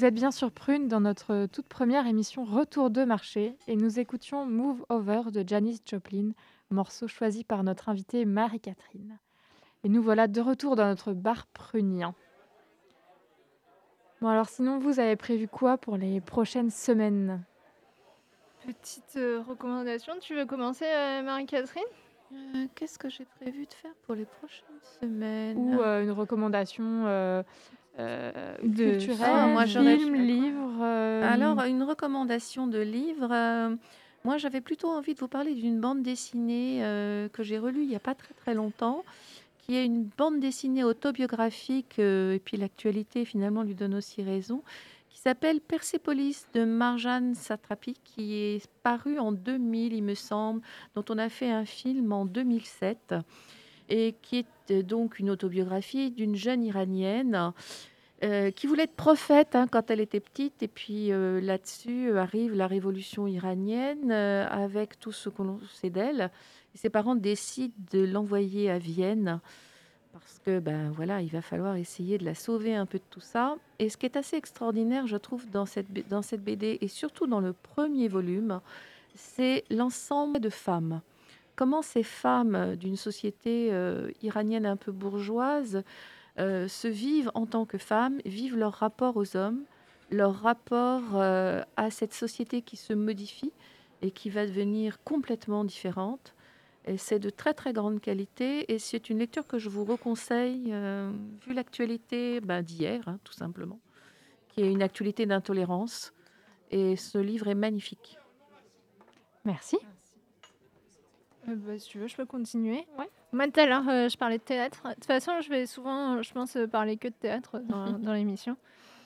Speaker 4: Vous êtes bien sur Prune dans notre toute première émission Retour de marché et nous écoutions Move Over de Janis Joplin, morceau choisi par notre invitée Marie-Catherine. Et nous voilà de retour dans notre bar prunien. Bon alors sinon vous avez prévu quoi pour les prochaines semaines?
Speaker 5: Petite euh, recommandation. Tu veux commencer, euh, Marie-Catherine?
Speaker 9: Euh, Qu'est-ce que j'ai prévu de faire pour les prochaines semaines?
Speaker 4: Ou euh, une recommandation euh,
Speaker 5: De-
Speaker 4: culturelle,
Speaker 9: Ah, moi, j'aurais-
Speaker 4: film, livre euh,
Speaker 9: Alors, une recommandation de livre. euh, moi, j'avais plutôt envie de vous parler d'une bande dessinée euh, que j'ai relue il n'y a pas très très longtemps, qui est une bande dessinée autobiographique, euh, et puis l'actualité finalement lui donne aussi raison,
Speaker 6: qui s'appelle Persépolis de Marjane Satrapi, qui est paru en 2000, il me semble, dont on a fait un film en 2007, et qui est donc une autobiographie d'une jeune iranienne euh, qui voulait être prophète hein, quand elle était petite. Et puis euh, là-dessus euh, arrive la révolution iranienne avec tout ce qu'on sait d'elle. Ses parents décident de l'envoyer à Vienne parce que ben voilà, il va falloir essayer de la sauver un peu de tout ça. Et ce qui est assez extraordinaire, je trouve, dans cette, dans cette BD, et surtout dans le premier volume, c'est l'ensemble de femmes. Comment ces femmes d'une société iranienne un peu bourgeoise euh, se vivent en tant que femmes, vivent leur rapport aux hommes, leur rapport euh, à cette société qui se modifie et qui va devenir complètement différente. Et c'est de très très grande qualité et c'est une lecture que je vous reconseille euh, vu l'actualité ben, d'hier, hein, tout simplement, qui est une actualité d'intolérance. Et ce livre est magnifique.
Speaker 4: Merci.
Speaker 5: Euh, bah, si tu veux, je peux continuer. Moi, tout à l'heure, euh, je parlais de théâtre. De toute façon, je vais souvent, je pense, euh, parler que de théâtre dans, dans l'émission.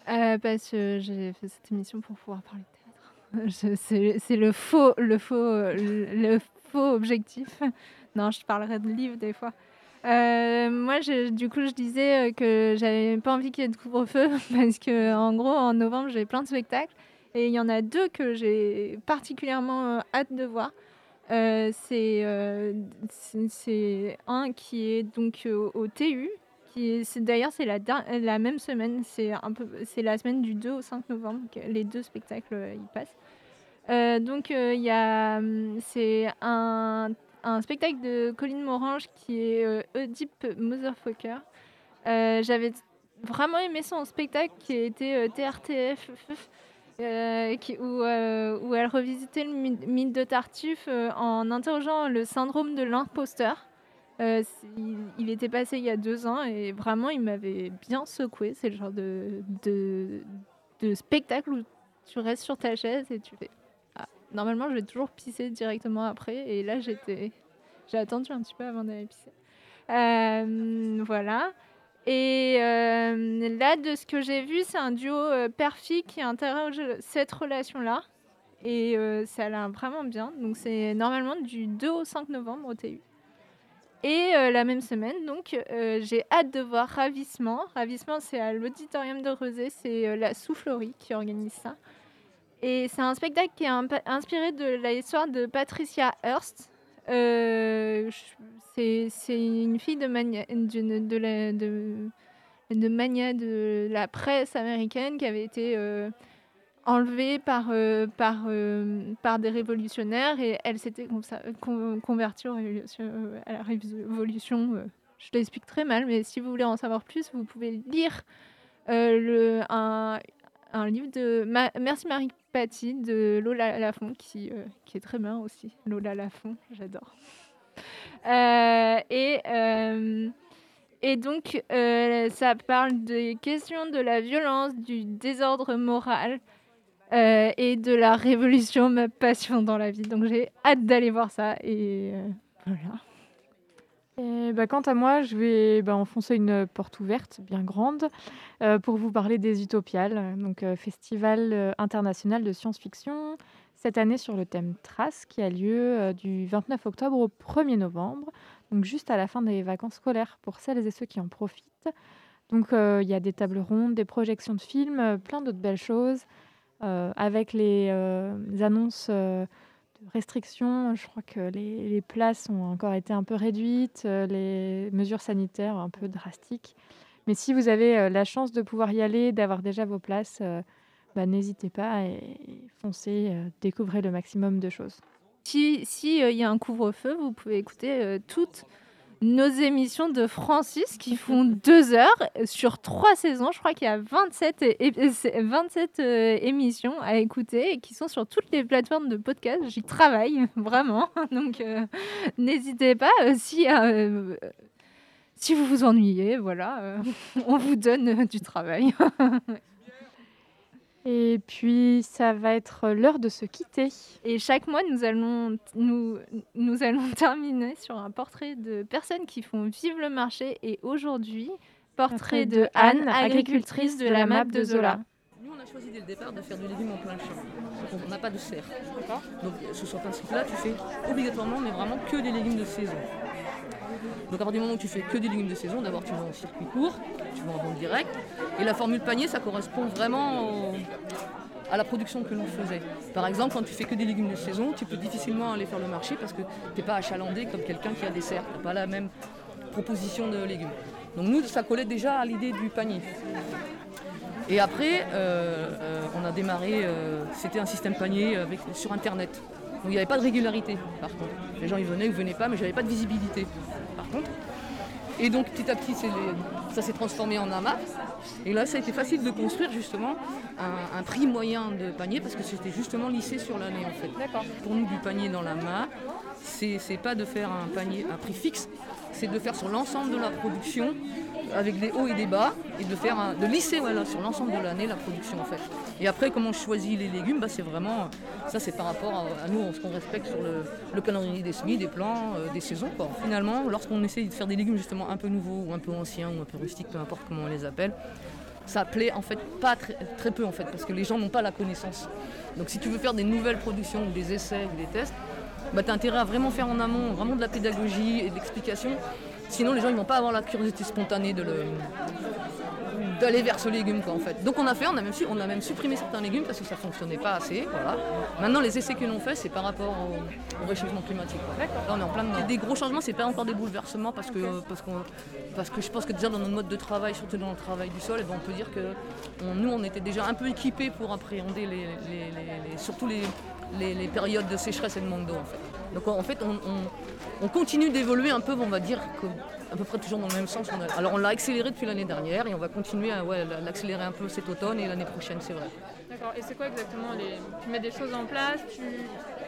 Speaker 5: Euh, parce que j'ai fait cette émission pour pouvoir parler de théâtre. C'est le faux, le, faux, le, le faux objectif. Non, je parlerai de livres des fois. Moi, je- du coup, je disais que j'avais pas envie qu'il y ait de couvre-feu parce que, en gros, en novembre, j'ai plein de spectacles et il y en a deux que j'ai particulièrement hâte de voir. Euh, c'est euh, c'est- un qui est donc euh, au TU. D'ailleurs, c'est la, même semaine. C'est la semaine du 2 au 5 novembre les deux spectacles y passent. Donc, il hum, c'est un, un spectacle de Colline Morange qui est Oedipe Motherfucker. J'avais vraiment aimé son spectacle qui euh, TRTF. Euh, euh, où elle revisitait le my- mythe de Tartuffe euh, en interrogeant le syndrome de l'imposteur. Il, était passé il y a deux ans et vraiment il m'avait bien secoué. C'est le genre de, spectacle où tu restes sur ta chaise et tu fais. Ah, normalement, je vais toujours pisser directement après et là. J'ai attendu un petit peu avant d'aller pisser. Voilà. Et euh, là, de ce que j'ai vu, c'est un duo euh, qui interroge cette relation-là. Et euh, ça a l'air vraiment bien. Donc, c'est normalement du 2 au 5 novembre au TU. Et euh, la même semaine, donc, euh, j'ai hâte de voir Ravissement. Ravissement, c'est à l'Auditorium de Rezé. C'est la Soufflerie qui organise ça. Et c'est un spectacle qui est inspiré de l'histoire de Patricia Hearst. Euh, c'est une fille de mania, de, la, presse américaine qui avait été euh, enlevée par, euh, par, des révolutionnaires et elle s'était convertie à la révolution. Je l'explique très mal, mais si vous voulez en savoir plus, vous pouvez lire un, livre de Merci Marie De Lola Lafont qui, euh, qui est très bien aussi. Lola Lafont, j'adore. Euh, et, euh, et donc, ça parle des questions de la violence, du désordre moral et de la révolution, ma passion dans la vie. Donc, j'ai hâte d'aller voir ça. Et voilà.
Speaker 4: Et bah, quant à moi, je vais bah, enfoncer une porte ouverte bien grande euh, pour vous parler des Utopiales, donc euh, festival euh, international de science-fiction, cette année sur le thème Trace, qui a lieu euh, du 29 octobre au 1er novembre, donc juste à la fin des vacances scolaires pour celles et ceux qui en profitent. Donc euh, il y a des tables rondes, des projections de films, euh, plein d'autres belles choses, euh, avec les, euh, annonces euh, restrictions. Je crois que les, places ont encore été un peu réduites, euh, les mesures sanitaires un peu drastiques. Mais si vous avez euh, la chance de pouvoir y aller, d'avoir déjà vos places, euh, bah, n'hésitez pas et foncez, découvrez le maximum de choses.
Speaker 5: Si il si, euh, y a un couvre-feu, vous pouvez écouter euh, toutes nos émissions de Francis qui font deux heures sur trois saisons. Je crois qu'il y a 27, é- é- c'est 27 euh, émissions à écouter et qui sont sur toutes les plateformes de podcast. J'y travaille vraiment. Donc euh, n'hésitez pas. euh, si, euh, si vous vous ennuyez, voilà, euh, on vous donne du travail.
Speaker 4: Et puis, ça va être l'heure de se quitter.
Speaker 5: Et chaque mois, nous allons, nous, nous allons terminer sur un portrait de personnes qui font vivre le marché. Et aujourd'hui, portrait de Anne, agricultrice de la map de Zola.
Speaker 10: Nous, on a choisi dès le départ de faire du légume en plein champ. On n'a pas de serre. Donc, ce sur principe-là, tu fais obligatoirement, mais vraiment que des légumes de saison. Donc, à partir du moment où tu fais que des légumes de saison, d'abord, tu vas en circuit court, tu vas en vente direct. Et la formule panier, ça correspond vraiment à la production que l'on faisait. Par exemple, quand tu fais que des légumes de saison, tu peux difficilement aller faire le marché parce que tu n'es pas achalandé comme quelqu'un qui a des serres. Tu n'as pas la même proposition de légumes. Donc, nous, ça collait déjà à l'idée du panier. Et après, euh, euh, on a démarré, euh, c'était un système panier avec, sur Internet. Donc il n'y avait pas de régularité, par contre. Les gens ils venaient ou venaient pas, mais j'avais pas de visibilité, Et donc petit à petit, ça s'est transformé en AMAP. Et là, ça a été facile de construire justement un, un prix moyen de panier parce que c'était justement lissé sur l'année en fait. D'accord. Pour nous, du panier dans la MAP, c'est pas de faire un panier à prix fixe, c'est de faire sur l'ensemble de la production avec des hauts et des bas et de faire un- de lisser voilà, sur l'ensemble de l'année la production en fait. Et après comment je choisis les légumes, bah, c'est vraiment ça c'est par rapport à, nous, ce qu'on respecte sur le, le calendrier des semis, des plants, euh, des saisons. Finalement, lorsqu'on essaye de faire des légumes justement un peu nouveaux ou un peu anciens ou un peu rustiques, peu importe comment on les appelle, ça plaît en fait pas très, très peu en fait parce que les gens n'ont pas la connaissance. Donc si tu veux faire des nouvelles productions ou des essais ou des tests, bah, tu as intérêt à vraiment faire en amont, vraiment de la pédagogie et de l'explication. Sinon les gens ils vont pas avoir la curiosité spontanée de le d'aller vers ce légume quoi en fait. Donc on a fait, on a même, su- on a même supprimé certains légumes parce que ça fonctionnait pas assez. Voilà. Maintenant les essais que l'on fait c'est par rapport au, au réchauffement climatique. quoi. Là on est en plein dedans. Des gros changements, c'est pas encore des bouleversements parce que parce qu'on parce que je pense que déjà dans notre mode de travail, surtout dans le travail du sol, eh ben, on peut dire que on- nous on était déjà un peu équipés pour appréhender les, les- les- les- surtout les, les- périodes de sécheresse et de manque d'eau en fait. Donc en fait on, on- on continue d'évoluer un peu, on va dire à peu près toujours dans le même sens. Alors on l'a accéléré depuis l'année dernière et on va continuer à l'accélérer un peu cet automne et l'année prochaine, c'est vrai.
Speaker 4: D'accord. Et c'est quoi exactement les... Tu mets des choses en place, tu...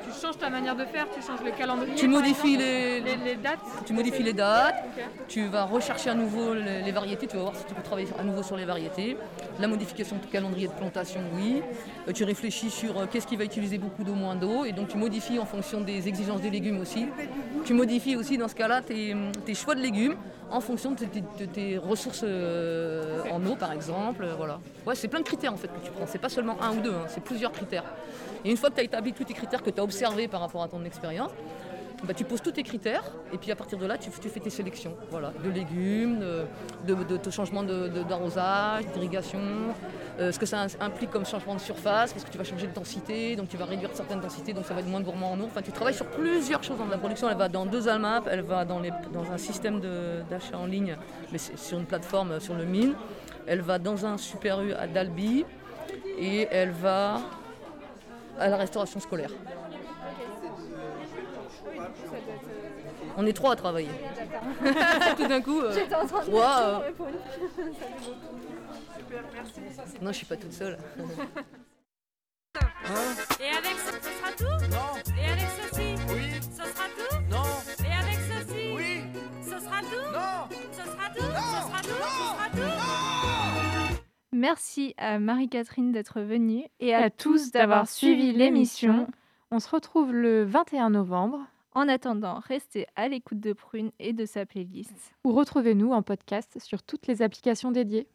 Speaker 4: tu changes ta manière de faire, tu changes le calendrier.
Speaker 10: Tu modifies les-
Speaker 4: les... les dates.
Speaker 10: Tu modifies les dates, tu vas rechercher à nouveau les, les variétés, tu vas voir si tu peux travailler à nouveau sur les variétés. La modification du calendrier de plantation, oui. Euh, tu réfléchis sur euh, qu'est-ce qui va utiliser beaucoup d'eau, moins d'eau, et donc tu modifies en fonction des exigences des légumes aussi. Tu modifies aussi dans ce cas-là tes, tes choix de légumes en fonction de tes, de tes ressources euh, en eau par exemple. euh, Voilà. Ouais, c'est plein de critères en fait que tu prends. C'est pas seulement un ou deux, hein, c'est plusieurs critères. Et une fois que tu as établi tous tes critères que tu as observés par rapport à ton expérience, bah, tu poses tous tes critères et puis à partir de là, tu, fais tes sélections voilà, de légumes, de, de, de- de changement d'arrosage, d'irrigation, euh, ce que ça implique comme changement de surface, parce que tu vas changer de densité, donc tu vas réduire certaines densités, donc ça va être moins gourmand en eau. Enfin, tu travailles sur plusieurs choses la production. Elle va dans deux ALMAP, elle va dans, dans un système d'achat en ligne, mais sur une plateforme euh, sur le mine. Elle va dans un super U à Dalby et elle va à la restauration scolaire. On est trois à travailler. Tout d'un coup, euh,
Speaker 5: J'étais en train de me
Speaker 10: euh,
Speaker 5: répondre.
Speaker 10: non, je suis pas toute seule.
Speaker 9: Et avec ça, ce sera tout? Non. Et avec ceci Oui. Ce sera tout? Non. Et avec ceci Oui. Ce sera tout? Non. Ce sera tout? Ce sera tout? Ce sera tout?
Speaker 5: Merci à Marie-Catherine d'être venue et
Speaker 4: à tous d'avoir suivi l'émission. On se retrouve le 21 novembre.
Speaker 5: En attendant, restez à l'écoute de Prune et de sa playlist.
Speaker 4: Ou retrouvez-nous en podcast sur toutes les applications dédiées.